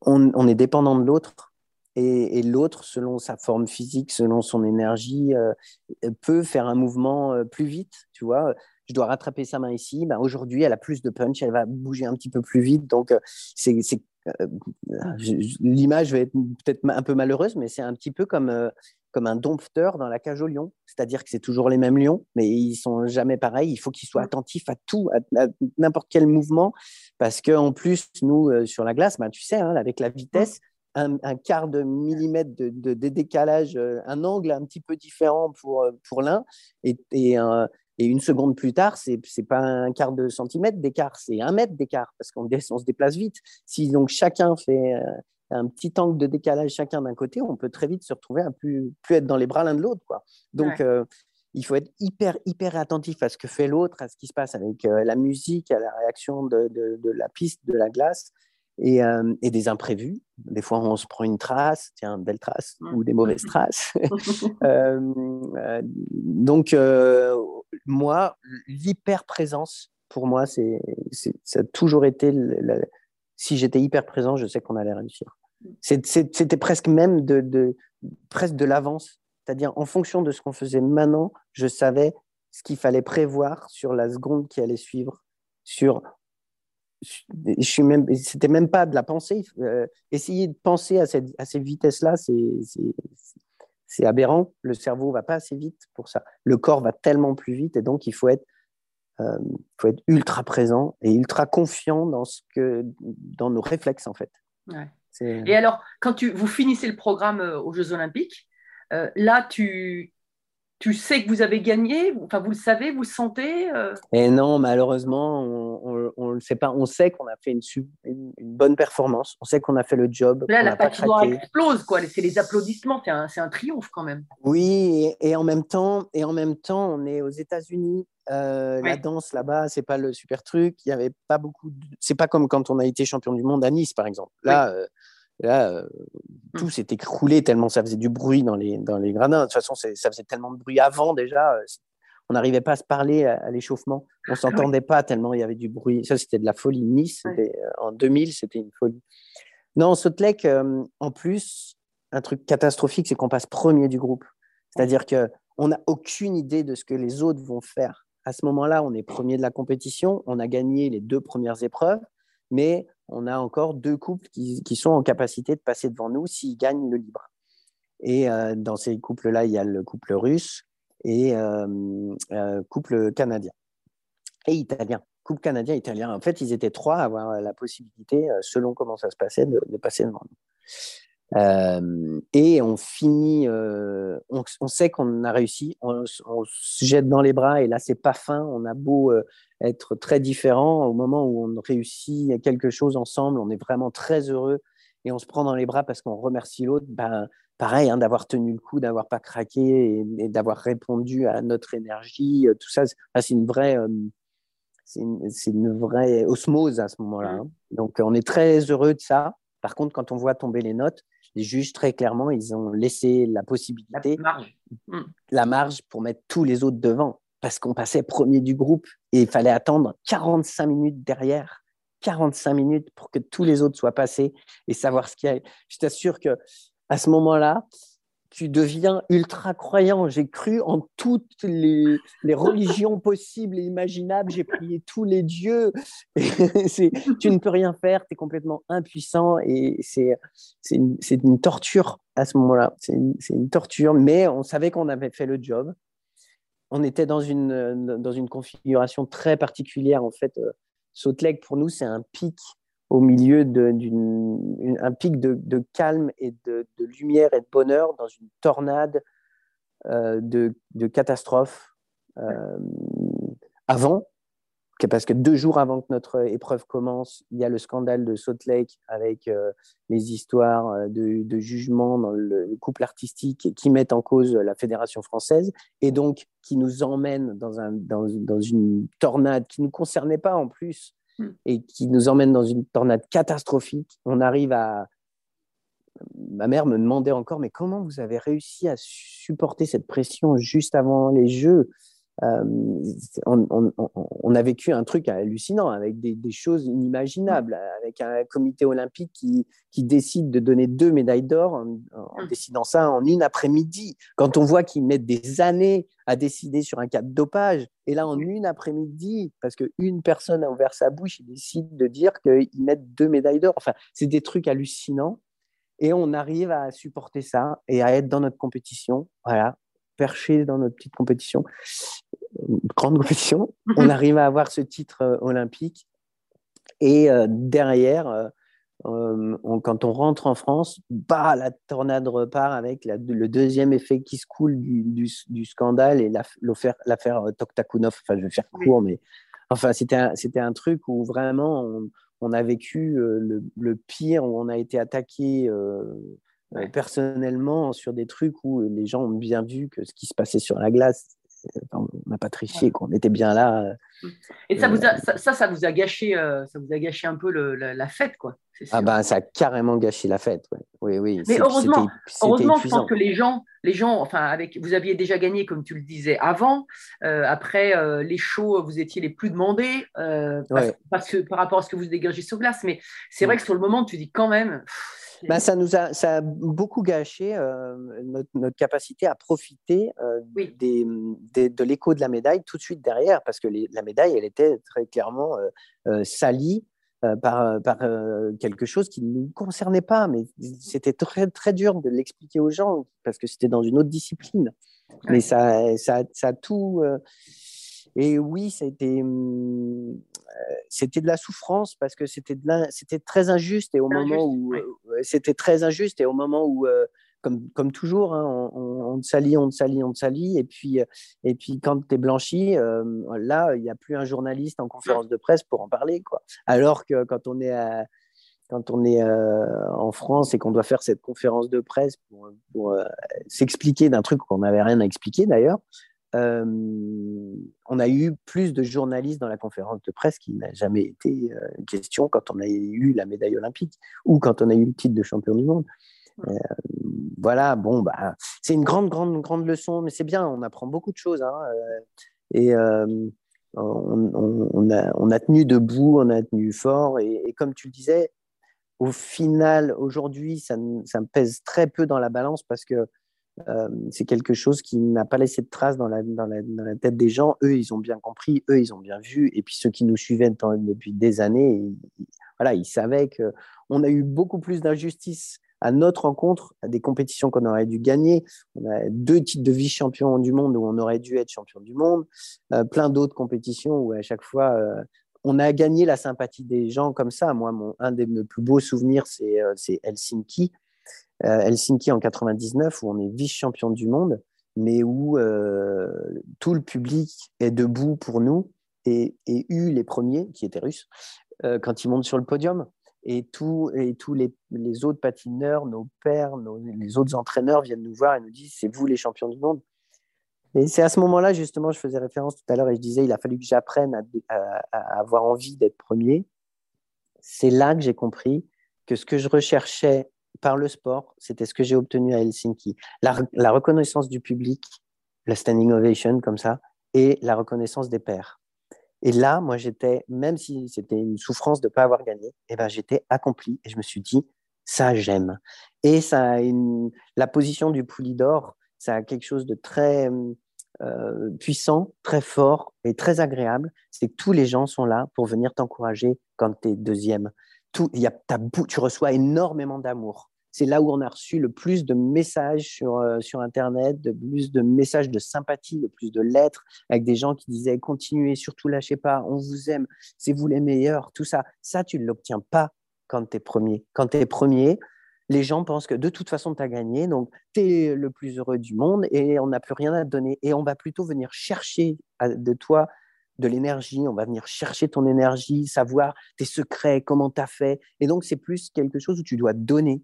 on, est dépendant de l'autre. Et, l'autre, selon sa forme physique, selon son énergie, euh, peut faire un mouvement euh, plus vite. Tu vois, je dois rattraper sa main ici. Ben, Aujourd'hui, elle a plus de punch, elle va bouger un petit peu plus vite. Donc, euh, l'image va être peut-être un peu malheureuse, mais c'est un petit peu comme, comme un dompteur dans la cage aux lions. C'est-à-dire que c'est toujours les mêmes lions, mais ils sont jamais pareils. Il faut qu'ils soient attentifs à tout, à, n'importe quel mouvement, parce qu'en plus, nous, euh, sur la glace, bah, tu sais, hein, avec la vitesse, un, quart de millimètre de, décalage, un angle un petit peu différent pour, pour l'un et, et, un, et une seconde plus tard, c'est n'est pas un quart de centimètre d'écart, c'est un mètre d'écart, parce qu'on on se déplace vite. Si donc chacun fait euh, un petit angle de décalage chacun d'un côté, on peut très vite se retrouver à plus, plus être dans les bras l'un de l'autre. Quoi. Donc, euh, il faut être hyper, hyper attentif à ce que fait l'autre, à ce qui se passe avec euh, la musique, à la réaction de, de, de, la piste, de la glace. Et, et, des imprévus. Des fois, on se prend une trace, tiens, belle trace, ou des mauvaises traces. donc, moi, l'hyper-présence, pour moi, c'est, ça a toujours été. si j'étais hyper présent, je sais qu'on allait réussir. C'était presque même de, presque de l'avance. C'est-à-dire, en fonction de ce qu'on faisait maintenant, je savais ce qu'il fallait prévoir sur la seconde qui allait suivre. Sur, c'était même pas de la pensée. Euh, essayer de penser à, cette, à ces vitesses-là, c'est, c'est aberrant. Le cerveau va pas assez vite pour ça. Le corps va tellement plus vite et donc il faut être, euh, faut être ultra présent et ultra confiant dans, ce que, dans nos réflexes en fait. Et alors, quand vous finissez le programme euh, aux Jeux Olympiques, euh, là, tu, tu sais que vous avez gagné Enfin, vous le savez, vous le sentez euh? Et non, malheureusement, on ne le sait pas. On sait qu'on a fait une, une, bonne performance. On sait qu'on a fait le job. Là, la patinoire explose, quoi. C'est les applaudissements. C'est un, un, triomphe quand même. Oui, et, en même temps, et en même temps, on est aux États-Unis. Euh, la danse là-bas, c'est pas le super truc. Il y avait pas beaucoup. De... C'est pas comme quand on a été champion du monde à Nice, par exemple. Là. Euh, là, euh, mmh. tout s'est écroulé tellement ça faisait du bruit dans les, dans les gradins. De toute façon, ça faisait tellement de bruit avant déjà. Euh, on n'arrivait pas à se parler à, l'échauffement. On s'entendait pas tellement il y avait du bruit. Ça, c'était de la folie. Nice, euh, en 2000, c'était une folie. Non, Sautelec, en plus, un truc catastrophique, c'est qu'on passe premier du groupe. C'est-à-dire qu'on n'a aucune idée de ce que les autres vont faire. À ce moment-là, on est premier de la compétition. On a gagné les deux premières épreuves, mais on a encore deux couples qui, sont en capacité de passer devant nous s'ils gagnent le libre. Et euh, dans ces couples-là, il y a le couple russe et euh, euh couple canadien et italien. couple canadien-italien. En fait, ils étaient trois à avoir la possibilité, selon comment ça se passait, de, passer devant nous. et on finit, on, sait qu'on a réussi, on, se jette dans les bras et là, c'est pas fin. On a beau être très différents, au moment où on réussit quelque chose ensemble, on est vraiment très heureux et on se prend dans les bras parce qu'on remercie l'autre. Ben, pareil, hein, d'avoir tenu le coup, d'avoir pas craqué et, d'avoir répondu à notre énergie, tout ça, c'est une vraie c'est une, vraie osmose à ce moment-là. Hein. Donc, on est très heureux de ça. Par contre, quand on voit tomber les notes, les juges, très clairement, ils ont laissé la possibilité, la marge, la marge pour mettre tous les autres devant, parce qu'on passait premier du groupe et il fallait attendre 45 minutes derrière. 45 minutes pour que tous les autres soient passés et savoir ce qu'il y a. Je t'assure que à ce moment-là, tu deviens ultra croyant. J'ai cru en toutes les, religions possibles et imaginables. J'ai prié tous les dieux. tu ne peux rien faire. Tu es complètement impuissant et c'est une, une, torture à ce moment-là. C'est une, une, torture, mais on savait qu'on avait fait le job. On était dans une, dans une configuration très particulière. En fait, euh, Salt Lake, pour nous, c'est un pic au milieu d'un pic de, calme et de, lumière et de bonheur dans une tornade euh, de, catastrophe euh, avant, parce que deux jours avant que notre épreuve commence, il y a le scandale de Salt Lake avec euh, les histoires de, jugement dans le couple artistique qui mettent en cause la fédération française et donc qui nous dans, un, dans, dans une tornade qui ne nous concernait pas en plus Hmm. et qui nous emmène dans une tornade catastrophique. On arrive à. Ma mère me demandait encore, mais comment vous avez réussi à supporter cette pression juste avant les Jeux? Euh, on, a vécu un truc hallucinant avec des, choses inimaginables, avec un comité olympique qui, décide de donner deux médailles d'or en, en, décidant ça en une après-midi. Quand on voit qu'ils mettent des années à décider sur un cas de dopage, et là en une après-midi, parce qu'une personne a ouvert sa bouche, ils décident de dire qu'ils mettent deux médailles d'or. Enfin, c'est des trucs hallucinants. Et on arrive à supporter ça et à être dans notre compétition. Voilà, perché dans notre petite compétition, grande compétition. On arrive à avoir ce titre euh, olympique. Et euh, derrière, euh, quand on rentre en France, bah, la tornade repart avec le deuxième effet qui se coule du, scandale et l'affaire Toktakunov. Enfin, je vais faire court, mais enfin, c'était un, un, truc où vraiment on, a vécu le, le, pire, où on a été attaqué euh, personnellement sur des trucs où les gens ont bien vu que ce qui se passait sur la glace, on n'a pas triché, qu'on était bien là. Euh, mmh. Et ça, vous a, ça, ça, vous a gâché, euh, ça vous a gâché un peu le, la, fête, quoi. Ah ben, ça a carrément gâché la fête, oui, oui. Mais heureusement, heureusement je pense que les gens, les gens, enfin, avec, vous aviez déjà gagné, comme tu le disais avant. après les shows, vous étiez les plus demandés parce, que, par rapport à ce que vous dégagez sur glace. Mais c'est vrai que sur le moment, tu dis quand même. Ben, ça nous a, ça a beaucoup gâché euh, notre, capacité à profiter euh, des, de l'écho de la médaille tout de suite derrière, parce que la médaille, elle était très clairement euh, salie par, par quelque chose qui ne nous concernait pas, mais c'était très, très dur de l'expliquer aux gens, parce que c'était dans une autre discipline. Mais ça, ça, ça a tout et oui, c'était, hum, euh, c'était de la souffrance parce que c'était, c'était très injuste et au moment où c'était très injuste et au moment où euh, comme, comme, toujours, hein, on, te salit, on te salit, on te salit. Et puis, euh, et puis quand tu es blanchi, là, il n'y a plus un journaliste en conférence de presse pour en parler. Quoi. Alors que quand on est, quand on est en France et qu'on doit faire cette conférence de presse pour, pour s'expliquer d'un truc qu'on n'avait rien à expliquer d'ailleurs, euh, on a eu plus de journalistes dans la conférence de presse qui n'a jamais été euh, question quand on a eu la médaille olympique ou quand on a eu le titre de champion du monde. Euh, voilà, bon, bah, c'est une grande, grande, grande leçon, mais c'est bien, on apprend beaucoup de choses. Hein, et on, a, tenu debout, on a tenu fort, et, comme tu le disais, au final, aujourd'hui, ça, ça, me pèse très peu dans la balance parce que euh, c'est quelque chose qui n'a pas laissé de traces dans la, tête des gens. Eux, ils ont bien compris, eux, ils ont bien vu. Et puis ceux qui nous suivaient depuis des années, ils, voilà, ils savaient qu'on a eu beaucoup plus d'injustice à notre rencontre, à des compétitions qu'on aurait dû gagner. On a deux titres de vice-champion du monde où on aurait dû être champion du monde, euh, plein d'autres compétitions où à chaque fois, euh, on a gagné la sympathie des gens comme ça. Moi, mon, un des plus beaux souvenirs, c'est Helsinki. Helsinki en 99, où on est vice-champion du monde, mais où tout le public est debout pour nous et, eu les premiers, qui étaient russes, quand ils montent sur le podium. Et, et tous les, les, autres patineurs, nos pères, les autres entraîneurs viennent nous voir et nous disent c'est vous les champions du monde. Et c'est à ce moment-là, justement, je faisais référence tout à l'heure et je disais il a fallu que j'apprenne à, avoir envie d'être premier. C'est là que j'ai compris que ce que je recherchais par le sport, c'était ce que j'ai obtenu à Helsinki. La, reconnaissance du public, la standing ovation comme ça, et la reconnaissance des pairs. Et là, moi, j'étais, même si c'était une souffrance de ne pas avoir gagné, eh ben, j'étais accompli et je me suis dit, ça, j'aime. Et ça la position du poulie d'or, ça a quelque chose de très euh, puissant, très fort et très agréable. C'est que tous les gens sont là pour venir t'encourager quand tu es deuxième. Tout, y a, tu reçois énormément d'amour c'est là où on a reçu le plus de messages sur, euh, Internet, de plus de messages de sympathie, le plus de lettres avec des gens qui disaient continuez, surtout lâchez pas, on vous aime, c'est vous les meilleurs, tout ça. Ça, tu ne l'obtiens pas quand tu es premier. Quand tu es premier, les gens pensent que de toute façon, tu as gagné, donc tu es le plus heureux du monde et on n'a plus rien à te donner. Et on va plutôt venir chercher de toi de l'énergie, on va venir chercher ton énergie, savoir tes secrets, comment tu as fait. Et donc, c'est plus quelque chose où tu dois donner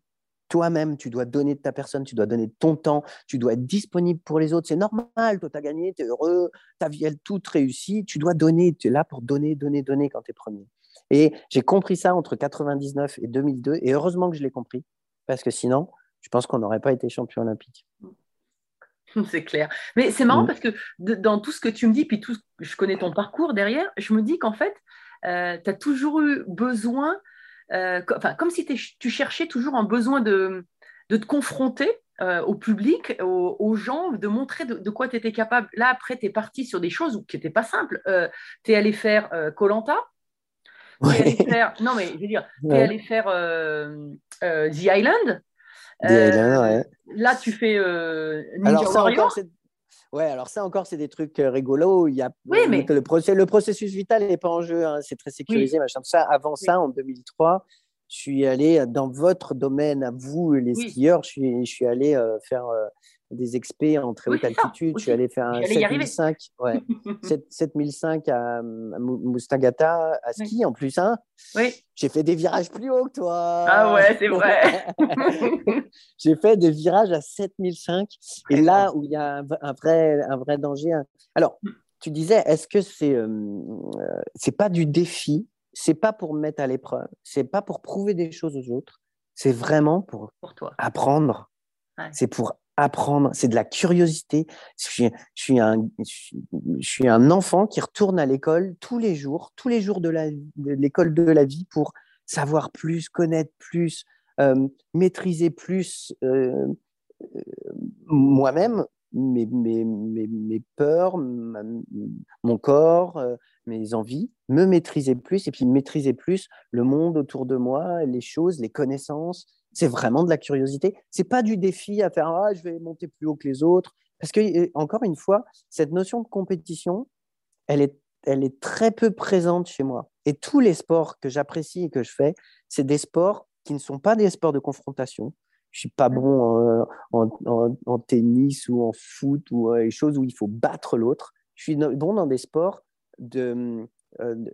toi-même, tu dois donner de ta personne, tu dois donner de ton temps, tu dois être disponible pour les autres. C'est normal, toi, tu as gagné, tu es heureux, ta vie, elle toute réussie. Tu dois donner, tu es là pour donner, donner, donner quand tu es premier. Et j'ai compris ça entre 99 et 2002, et heureusement que je l'ai compris, parce que sinon, je pense qu'on n'aurait pas été champion olympique. C'est clair. Mais c'est marrant mm. parce que dans tout ce que tu me dis, puis tout, je connais ton parcours derrière, je me dis qu'en fait, euh, tu as toujours eu besoin euh, comme si tu cherchais toujours un besoin de, de te confronter euh, au public, aux, gens, de montrer de, quoi tu étais capable. Là, après, tu es parti sur des choses qui n'étaient pas simples. Tu es allé faire Colanta. Faire... Non, mais je veux dire, tu es allé faire The Island. Ouais. Là, tu fais Ninja Alors, ça, Warrior. Ouais, alors ça encore, c'est des trucs rigolos. Il y a, oui, mais... le, processus, le processus vital n'est pas en jeu, hein, c'est très sécurisé, machin, ça. Avant ça, en 2003, je suis allé dans votre domaine, à vous, les skieurs, je suis, je suis allé faire des expés en très haute altitude. Je suis allé faire un 7005, ouais, 7005 à, Mustagata, à ski en plus. Hein. Oui. J'ai fait des virages plus hauts que toi. Ah ouais, c'est vrai. J'ai fait des virages à 7005. Et là où il y a un, vrai, un vrai danger. Hein. Alors, tu disais, est-ce que c'est euh, c'est pas du défi? C'est pas pour mettre à l'épreuve? C'est pas pour prouver des choses aux autres? C'est vraiment pour, pour toi. apprendre? C'est pour apprendre, c'est de la curiosité. Je suis, un, enfant qui retourne à l'école tous les jours, tous les jours de l'école de, la vie pour savoir plus, connaître plus, euh, maîtriser plus euh, euh, moi-même, mes, peurs, mon corps, mes envies, me maîtriser plus et puis maîtriser plus le monde autour de moi, les choses, les connaissances, c'est vraiment de la curiosité. C'est pas du défi à faire ah, je vais monter plus haut que les autres. Parce que, encore une fois, cette notion de compétition, elle est, elle est très peu présente chez moi. Et tous les sports que j'apprécie et que je fais, c'est des sports qui ne sont pas des sports de confrontation. Je suis pas bon en, tennis ou en foot ou les choses où il faut battre l'autre. Je suis bon dans des sports euh,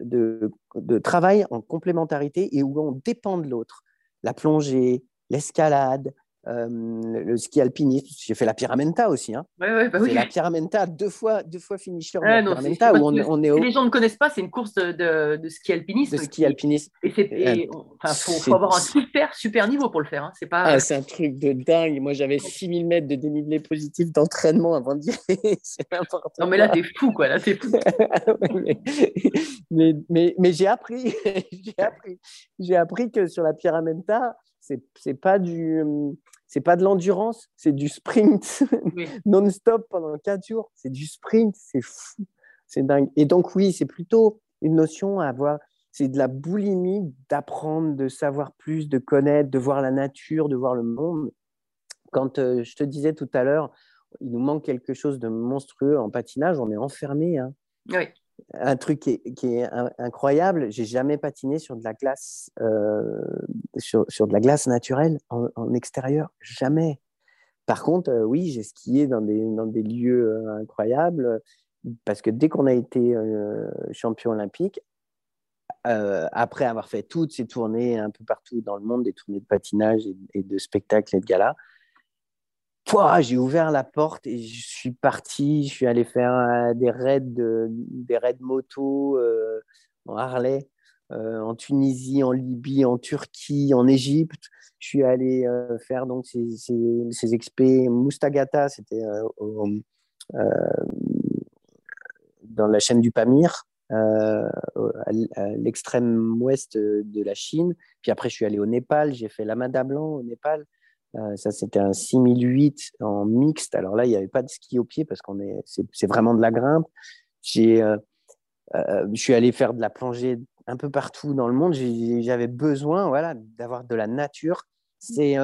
de, de travail en complémentarité et où on dépend de l'autre la plongée, l'escalade, euh, le ski alpiniste. J'ai fait la Pyramenta aussi. Hein. Ouais, ouais, bah oui. la Pyramenta deux fois, deux fois finisher. Ah, la Pyramenta, où on, on, est Les gens ne connaissent pas, c'est une course de, de, ski alpiniste. De ski alpiniste. Et il faut, avoir un super, super niveau pour le faire. Hein. C'est pas... Ah, un truc de dingue. Moi, j'avais 6000 mètres de dénivelé positif d'entraînement avant d'y aller. c'est n'importe Non, mais là, t'es fou, quoi. Là, t'es fou. mais, mais, mais, j'ai appris. j'ai appris. Appris que sur la Pyramenta, c'est, c'est pas du c'est pas de l'endurance, c'est du sprint non-stop pendant quatre jours. C'est du sprint, c'est fou, c'est dingue. Et donc oui, c'est plutôt une notion à avoir. C'est de la boulimie d'apprendre, de savoir plus, de connaître, de voir la nature, de voir le monde. Quand euh, je te disais tout à l'heure, il nous manque quelque chose de monstrueux en patinage, on est enfermé. Hein. Oui. Un truc qui est, incroyable, j'ai jamais patiné sur de la glace, euh, sur, de la glace naturelle en, extérieur, jamais. Par contre, euh, oui, j'ai skié dans des, lieux euh, incroyables parce que dès qu'on a été champion olympique, après avoir fait toutes ces tournées un peu partout dans le monde, des tournées de patinage et, de spectacles et de galas, j'ai ouvert la porte et je suis parti. Je suis allé faire euh, des raids, de, des raids moto euh, en Harley, en Tunisie, en Libye, en Turquie, en Égypte. Je suis allé faire donc ces, ces, ces expés Moustagata, c'était dans la chaîne du Pamir. Euh, à l'extrême ouest de la Chine. Puis après, je suis allé au Népal, j'ai fait l'Amada Blanc au Népal. Euh, ça, c'était un 6008 en mixte. Alors là, il n'y avait pas de ski au pied parce qu'on est, c'est, vraiment de la grimpe. J'ai, euh, je suis allé faire de la plongée un peu partout dans le monde. j'avais besoin, voilà, d'avoir de la nature. C'est,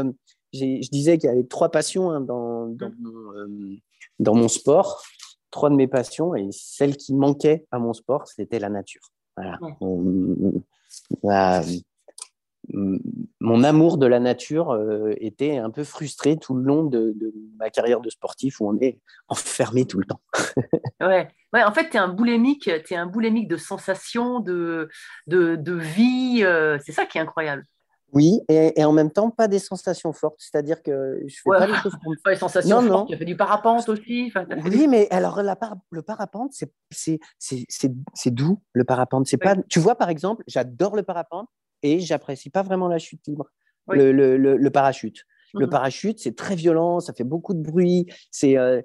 je disais qu'il y avait trois passions hein, dans, dans, mmh. mon, dans mon sport trois de mes passions et celle qui manquait à mon sport, c'était la nature. Voilà. Mon amour de la nature euh, était un peu frustré tout le long de, ma carrière de sportif où on est enfermé tout le temps. ouais. ouais, en fait, tu es un boulémique, tu es un boulémique de sensations, de, de, de vie. Euh, c'est ça qui est incroyable. Oui, et, en même temps, pas des sensations fortes. C'est-à-dire que je fais pas choses pour Pas des sensations fortes. Tu as fait du parapente aussi. oui, mais alors la le parapente, c'est doux. Le parapente, c'est pas. Tu vois, par exemple, j'adore le parapente et j'apprécie pas vraiment la chute libre. Le, le, le, parachute. Le mmh parachute, c'est très violent, ça fait beaucoup de bruit, c'est euh,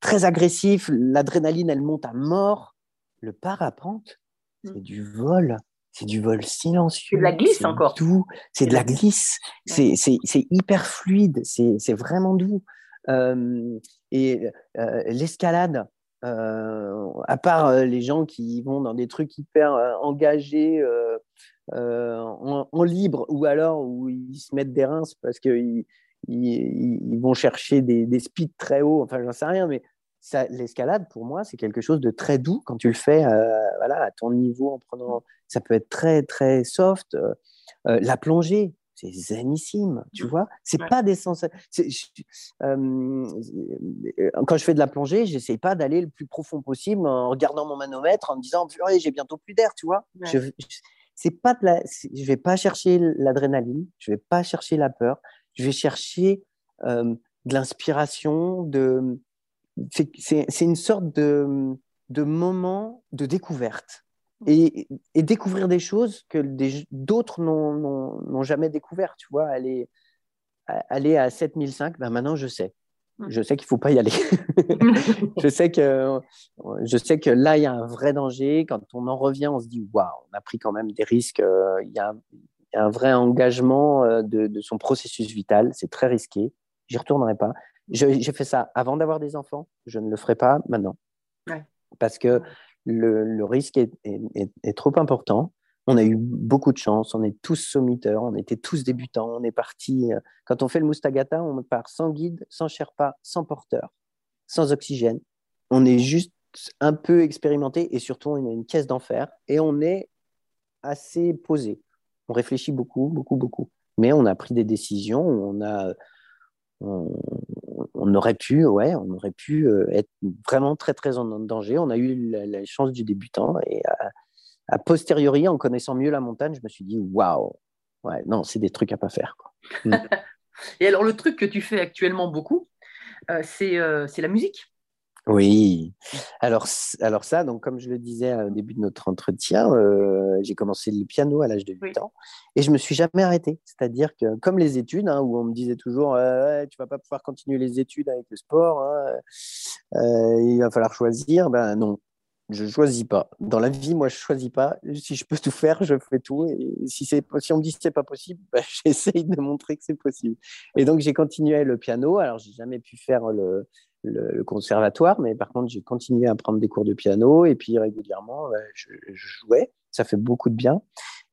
très agressif, l'adrénaline, elle monte à mort. Le parapente, mmh. c'est du vol c'est du vol silencieux. C'est de la glisse encore. Tout, c'est de la glisse. C'est hyper fluide. C'est vraiment doux. Euh, et euh, l'escalade, euh, à part les gens qui vont dans des trucs hyper engagés en, libre, ou alors où ils se mettent des reins parce qu'ils ils, vont chercher des, des speeds très hauts, enfin, j'en sais rien, mais l'escalade, pour moi, c'est quelque chose de très doux quand tu le fais voilà, à ton niveau en prenant ça peut être très, très soft. Euh, euh, la plongée, c'est zenissime, tu vois. C'est pas des sensations. Euh, quand je fais de la plongée, j'essaye pas d'aller le plus profond possible en regardant mon manomètre, en me disant j'ai bientôt plus d'air, tu vois. Je, c'est pas de la, je vais pas chercher l'adrénaline, je vais pas chercher la peur, je vais chercher de l'inspiration, de, c'est une sorte de, de moment de découverte et, découvrir des choses que d'autres n'ont jamais découvert. Tu vois, aller, aller à 7005, ben maintenant je sais. Mmh. Je sais qu'il ne faut pas y aller. je, sais que, je sais que là, il y a un vrai danger. Quand on en revient, on se dit waouh, on a pris quand même des risques. Euh, il y, a, un vrai engagement euh, de, son processus vital. C'est très risqué. J'y retournerai pas. J'ai fait ça avant d'avoir des enfants. Je ne le ferai pas maintenant. Parce que le, risque est, trop important. On a eu beaucoup de chance, on est tous sommiteurs, on était tous débutants, on est parti. Euh, quand on fait le Moustagata, on part sans guide, sans Sherpa, sans porteur, sans oxygène. On est juste un peu expérimenté et surtout on a une caisse d'enfer et on est assez posé. On réfléchit beaucoup, beaucoup, beaucoup. Mais on a pris des décisions, on a on, aurait pu, ouais, on aurait pu euh, être vraiment très très en danger. On a eu la, chance du débutant et à, posteriori, en connaissant mieux la montagne, je me suis dit waouh, ouais, non, c'est des trucs à pas faire. Mm. et alors le truc que tu fais actuellement beaucoup, euh, euh, c'est la musique. Oui. Alors, alors ça, donc comme je le disais au début de notre entretien, euh, j'ai commencé le piano à l'âge de 8 ans et je me suis jamais arrêté. C'est-à-dire que comme les études, hein, où on me disait toujours, euh, tu vas pas pouvoir continuer les études avec le sport, hein, euh, il va falloir choisir. Ben non, je choisis pas. Dans la vie, moi, je choisis pas. Si je peux tout faire, je fais tout. Et si, si on me dit que c'est pas possible, ben, j'essaye de montrer que c'est possible. Et donc, j'ai continué le piano. Alors, j'ai jamais pu faire le, conservatoire, mais par contre, j'ai continué à prendre des cours de piano et puis régulièrement, je, jouais. Ça fait beaucoup de bien.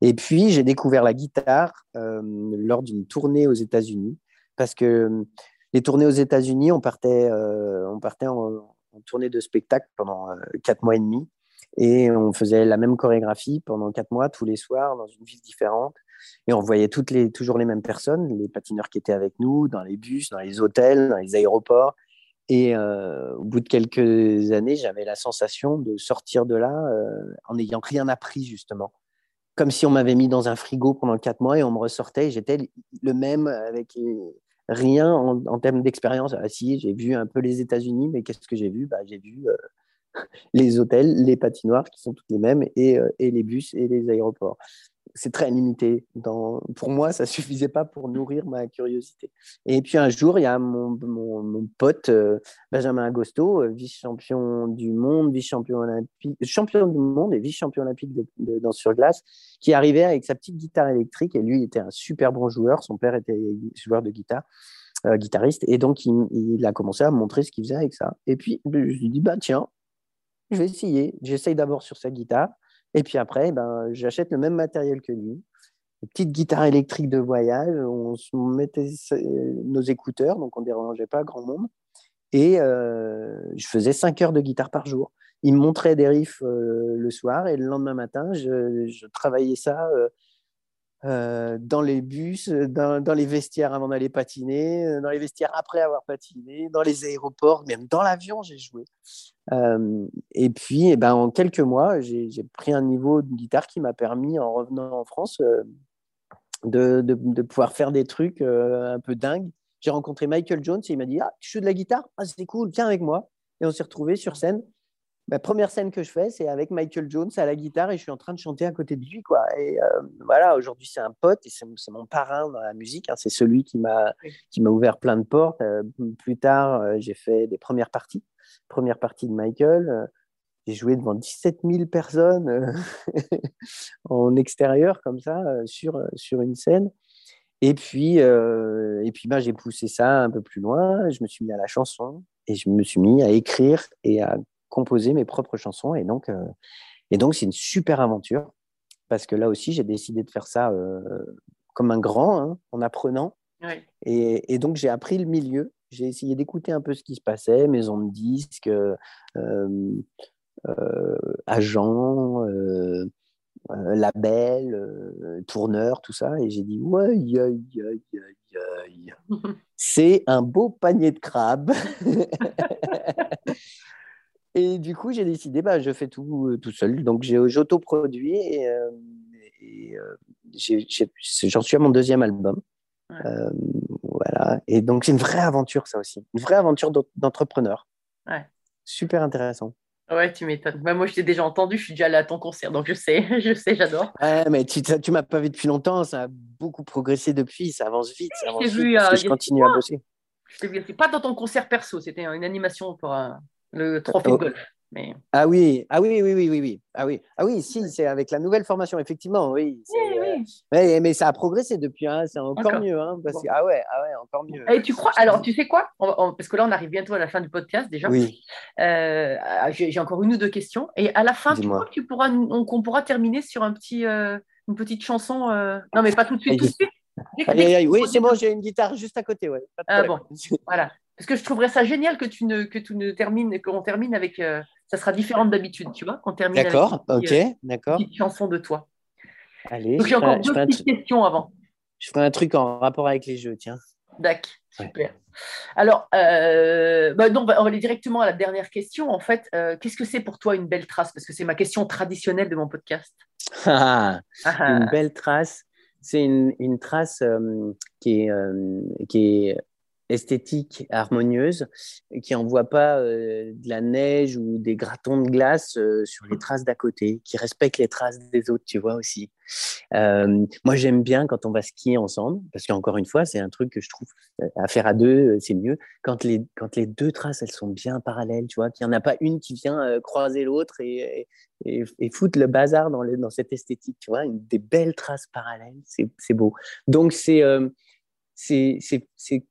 Et puis, j'ai découvert la guitare euh, lors d'une tournée aux États-Unis parce que les tournées aux États-Unis, on partait, euh, on partait en, tournée de spectacle pendant euh, quatre mois et demi. Et on faisait la même chorégraphie pendant quatre mois, tous les soirs, dans une ville différente. Et on voyait toutes toujours les mêmes personnes, les patineurs qui étaient avec nous, dans les bus, dans les hôtels, dans les aéroports. Et euh, au bout de quelques années, j'avais la sensation de sortir de là euh, en n'ayant rien appris, justement. Comme si on m'avait mis dans un frigo pendant quatre mois et on me ressortait. J'étais le même avec rien en, termes d'expérience. Ah, si, j'ai vu un peu les États-Unis, mais qu'est-ce que j'ai vu? Bah, J'ai vu euh, les hôtels, les patinoires qui sont toutes les mêmes et, et les bus et les aéroports c'est très limité. Dans... Pour moi, ça suffisait pas pour nourrir ma curiosité. Et puis un jour, il y a mon, mon, pote euh, Benjamin Agosto, euh, vice-champion du monde, vice-champion olympique, champion du monde et vice-champion olympique de, danse sur glace, qui arrivait avec sa petite guitare électrique. Et lui, était un super bon joueur. Son père était joueur de guitare. Euh, guitariste et donc il, a commencé à montrer ce qu'il faisait avec ça et puis je lui dis bah tiens je vais essayer j'essaye d'abord sur sa guitare et puis après, ben, j'achète le même matériel que lui. Une petite guitare électrique de voyage, on mettait nos écouteurs, donc on ne dérangeait pas grand monde. Et euh, je faisais 5 heures de guitare par jour. Il me montrait des riffs euh, le soir et le lendemain matin, je, travaillais ça euh, euh, dans les bus, dans, dans les vestiaires avant d'aller patiner, euh, dans les vestiaires après avoir patiné, dans les aéroports, même dans l'avion, j'ai joué. Euh, et puis, eh ben, en quelques mois, j'ai pris un niveau de guitare qui m'a permis, en revenant en France, de, pouvoir faire des trucs un peu dingues. J'ai rencontré Michael Jones et il m'a dit Ah, tu joues de la guitare? Ah, c'est cool, viens avec moi. Et on s'est retrouvés sur scène la première scène que je fais, c'est avec Michael Jones à la guitare et je suis en train de chanter à côté de lui. Quoi. Et euh, voilà, aujourd'hui, c'est un pote et c'est mon parrain dans la musique. Hein. C'est celui qui m'a ouvert plein de portes. Euh, plus tard, euh, j'ai fait des premières parties. Première partie de Michael. j'ai joué devant 17 000 personnes en extérieur, comme ça, sur, sur une scène. Et puis, et puis ben, j'ai poussé ça un peu plus loin. Je me suis mis à la chanson et je me suis mis à écrire et à composer mes propres chansons. Et donc, euh, et donc c'est une super aventure parce que là aussi, j'ai décidé de faire ça euh, comme un grand, hein, en apprenant. Et, et, donc, j'ai appris le milieu. J'ai essayé d'écouter un peu ce qui se passait, maison de disques, euh agents, labels, tourneurs, tout ça. Et j'ai dit, ouais, c'est un beau panier de crabes. Et du coup, j'ai décidé, bah, je fais tout euh, tout seul. Donc, j'autoproduis et, euh, et euh, j'en suis à mon deuxième album. voilà. Et donc, c'est une vraie aventure, ça aussi. Une vraie aventure d'entrepreneur. Ouais. Super intéressant. Ouais, tu m'étonnes. Bah, moi, je t'ai déjà entendu, je suis déjà allé à ton concert, donc je sais, je sais, j'adore. Ouais, mais tu ne m'as pas vu depuis longtemps, ça a beaucoup progressé depuis, ça avance vite, ça avance vite, vu, parce que je continue à bosser. Je t'ai pas dans ton concert perso, c'était une animation pour un, le trophée de oh. golf. Mais... Ah oui, ah oui, oui, oui, oui, oui. Ah oui, ah oui, si, c'est avec la nouvelle formation, effectivement, oui. oui, Mais, mais, ça a progressé depuis, hein, c'est encore, mieux, hein, parce ah ouais, ah ouais, encore mieux. Et tu crois, alors tu sais quoi? Parce que là, on arrive bientôt à la fin du podcast déjà. Oui. Euh, j'ai encore une ou deux questions, et à la fin, tu crois que tu pourras, on, pourra terminer sur un petit, euh, une petite chanson euh, Non, mais pas tout de suite, tout de suite. oui, c'est bon, j'ai une guitare juste à côté, ouais. ah bon, voilà. Parce que je trouverais ça génial que tu ne, que tu ne termines, qu'on termine avec. Euh, ça sera différent d'habitude, tu vois, qu'on termine D'accord, ok, euh, d'accord. Une chanson de toi. Allez. j'ai encore deux petites questions avant. Je ferai un truc en rapport avec les jeux, tiens. D'accord, super. Alors, euh, bah on va aller directement à la dernière question. En fait, qu'est-ce que c'est pour toi une belle trace? Parce que c'est ma question traditionnelle de mon podcast. Ah, ah. une belle trace, c'est une, une, trace qui est, qui est esthétique, harmonieuse, qui envoie pas euh, de la neige ou des gratons de glace euh, sur les traces d'à côté, qui respecte les traces des autres, tu vois aussi. Euh, moi, j'aime bien quand on va skier ensemble, parce qu'encore une fois, c'est un truc que je trouve à faire à deux, c'est mieux. Quand les, quand les deux traces, elles sont bien parallèles, tu vois, qu'il n'y en a pas une qui vient croiser l'autre et, et, et, foutre le bazar dans, dans cette esthétique, tu vois, des belles traces parallèles, c'est beau. Donc, c'est c'est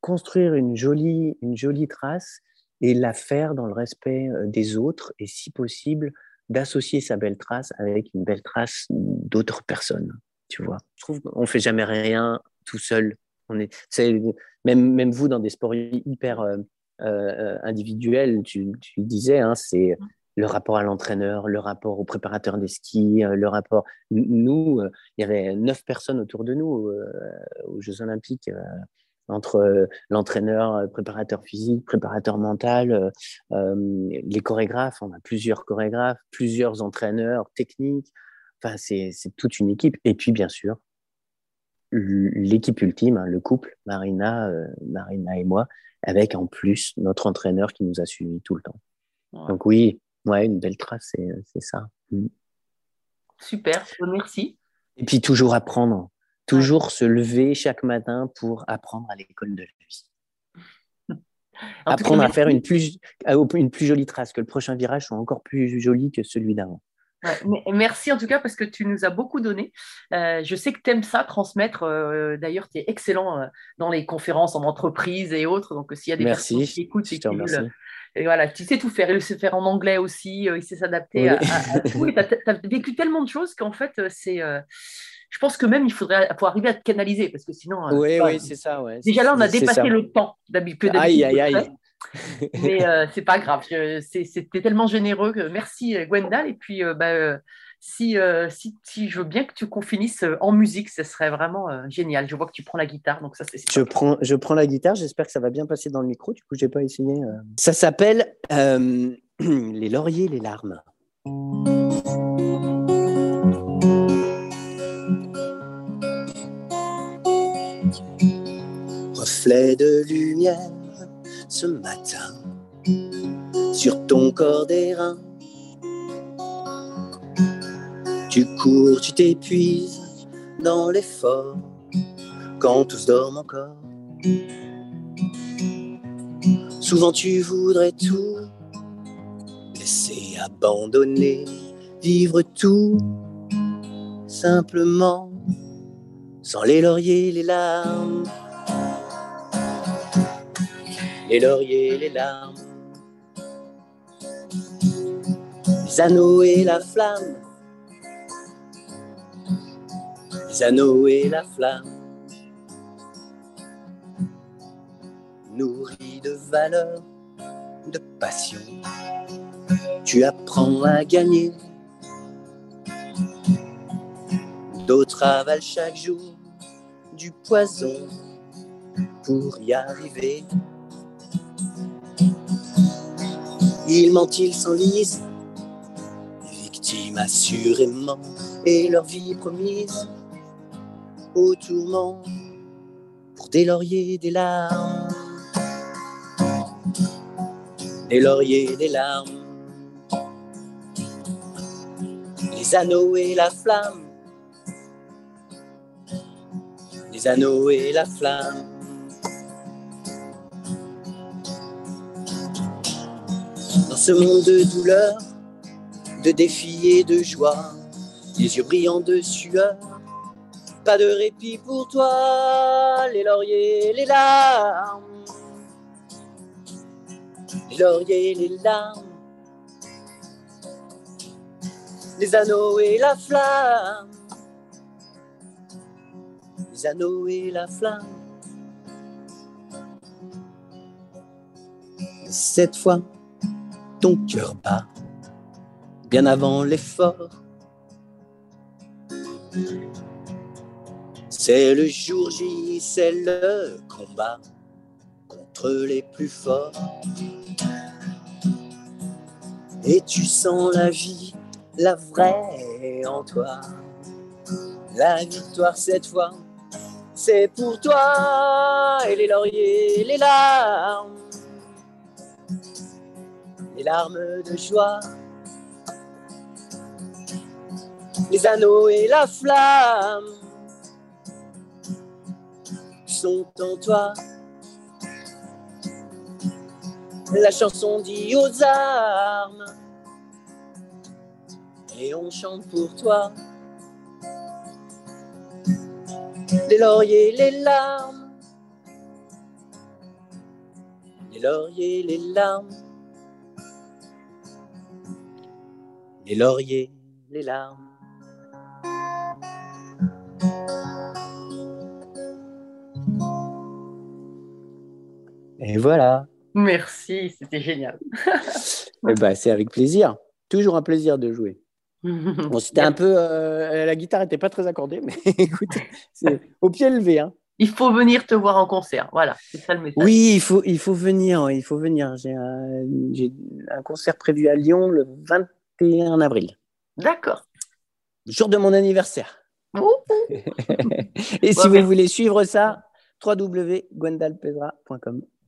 construire une jolie, une jolie trace et la faire dans le respect euh, des autres et si possible d'associer sa belle trace avec une belle trace d'autres personnes. Tu vois, je trouve qu'on fait jamais rien tout seul. On est, même, même vous dans des sports hyper euh, euh, individuels, tu, tu disais, hein, c'est le rapport à l'entraîneur, le rapport au préparateur des skis, le rapport. Nous, il y avait neuf personnes autour de nous aux Jeux Olympiques entre l'entraîneur, préparateur physique, préparateur mental, les chorégraphes, on a plusieurs chorégraphes, plusieurs entraîneurs techniques, enfin c'est toute une équipe. Et puis bien sûr, l'équipe ultime, hein, le couple, Marina, Marina et moi, avec en plus notre entraîneur qui nous a suivis tout le temps. Donc oui, ouais, une belle trace, c'est ça. Mmh. Super, merci. Et puis toujours apprendre, toujours se lever chaque matin pour apprendre à l'école de la vie. apprendre à faire une plus, une plus jolie trace, que le prochain virage soit encore plus joli que celui d'avant merci en tout cas parce que tu nous as beaucoup donné. Euh, je sais que tu aimes ça, transmettre. Euh, d'ailleurs, tu es excellent euh, dans les conférences en entreprise et autres. Donc, s'il y a des personnes qui écoutent et qui et voilà, tu sais tout faire. Il sait faire en anglais aussi. il sait s'adapter à, tout. tu as, vécu tellement de choses qu'en fait, c'est. je pense que même il faudrait faut arriver à te canaliser parce que sinon. oui, oui, c'est ça. Déjà là, on a dépassé le temps d'habitude. Aïe, aïe, aïe. Mais euh, c'est pas grave. C'était tellement généreux. Merci euh, Gwendal. Et puis, euh, bah, si, si, si, je veux bien que tu qu'on finisse en musique, ce serait vraiment génial. Je vois que tu prends la guitare, donc ça c'est. Je prends, je prends la guitare. J'espère que ça va bien passer dans le micro. Du coup, j'ai pas essayé. Ça s'appelle Les lauriers, les larmes. Reflet de lumière ce matin sur ton corps d'airain. Tu cours, tu t'épuises dans l'effort quand tous dorment encore. Souvent tu voudrais tout laisser abandonner, vivre tout simplement sans les lauriers, les larmes. Les lauriers, les larmes, les anneaux et la flamme, les anneaux et la flamme, nourris de valeur, de passion, tu apprends à gagner. D'autres avalent chaque jour du poison pour y arriver. Ils mentent, ils s'enlisent, victimes assurément, et leur vie promise au tourment pour des lauriers, des larmes, des lauriers, des larmes, les anneaux et la flamme, les anneaux et la flamme. ce monde de douleur, de défis et de joie, les yeux brillants de sueur, pas de répit pour toi, les lauriers, les larmes, les lauriers, les larmes, les anneaux et la flamme, les anneaux et la flamme. cette fois, ton cœur bat bien avant l'effort. C'est le jour J, c'est le combat contre les plus forts. Et tu sens la vie, la vraie en toi. La victoire cette fois, c'est pour toi. Et les lauriers, les larmes les larmes de joie, les anneaux et la flamme en toi. La chanson dit aux armes et on chante pour toi. Les lauriers, les larmes, les lauriers, les larmes. les lauriers, les larmes. Et voilà. Merci, c'était génial. Ben, c'est avec plaisir. Toujours un plaisir de jouer. Bon, c'était un peu. euh, la guitare n'était pas très accordée, mais écoute, c'est au pied levé. Hein. Il faut venir te voir en concert. Voilà, c'est ça le message. Oui, il faut, il faut venir. Il faut venir. J'ai un, concert prévu à Lyon le 21 avril, D'accord. jour de mon anniversaire. Et si Ouais, vous voulez suivre ça, www.gwendalpedra.com.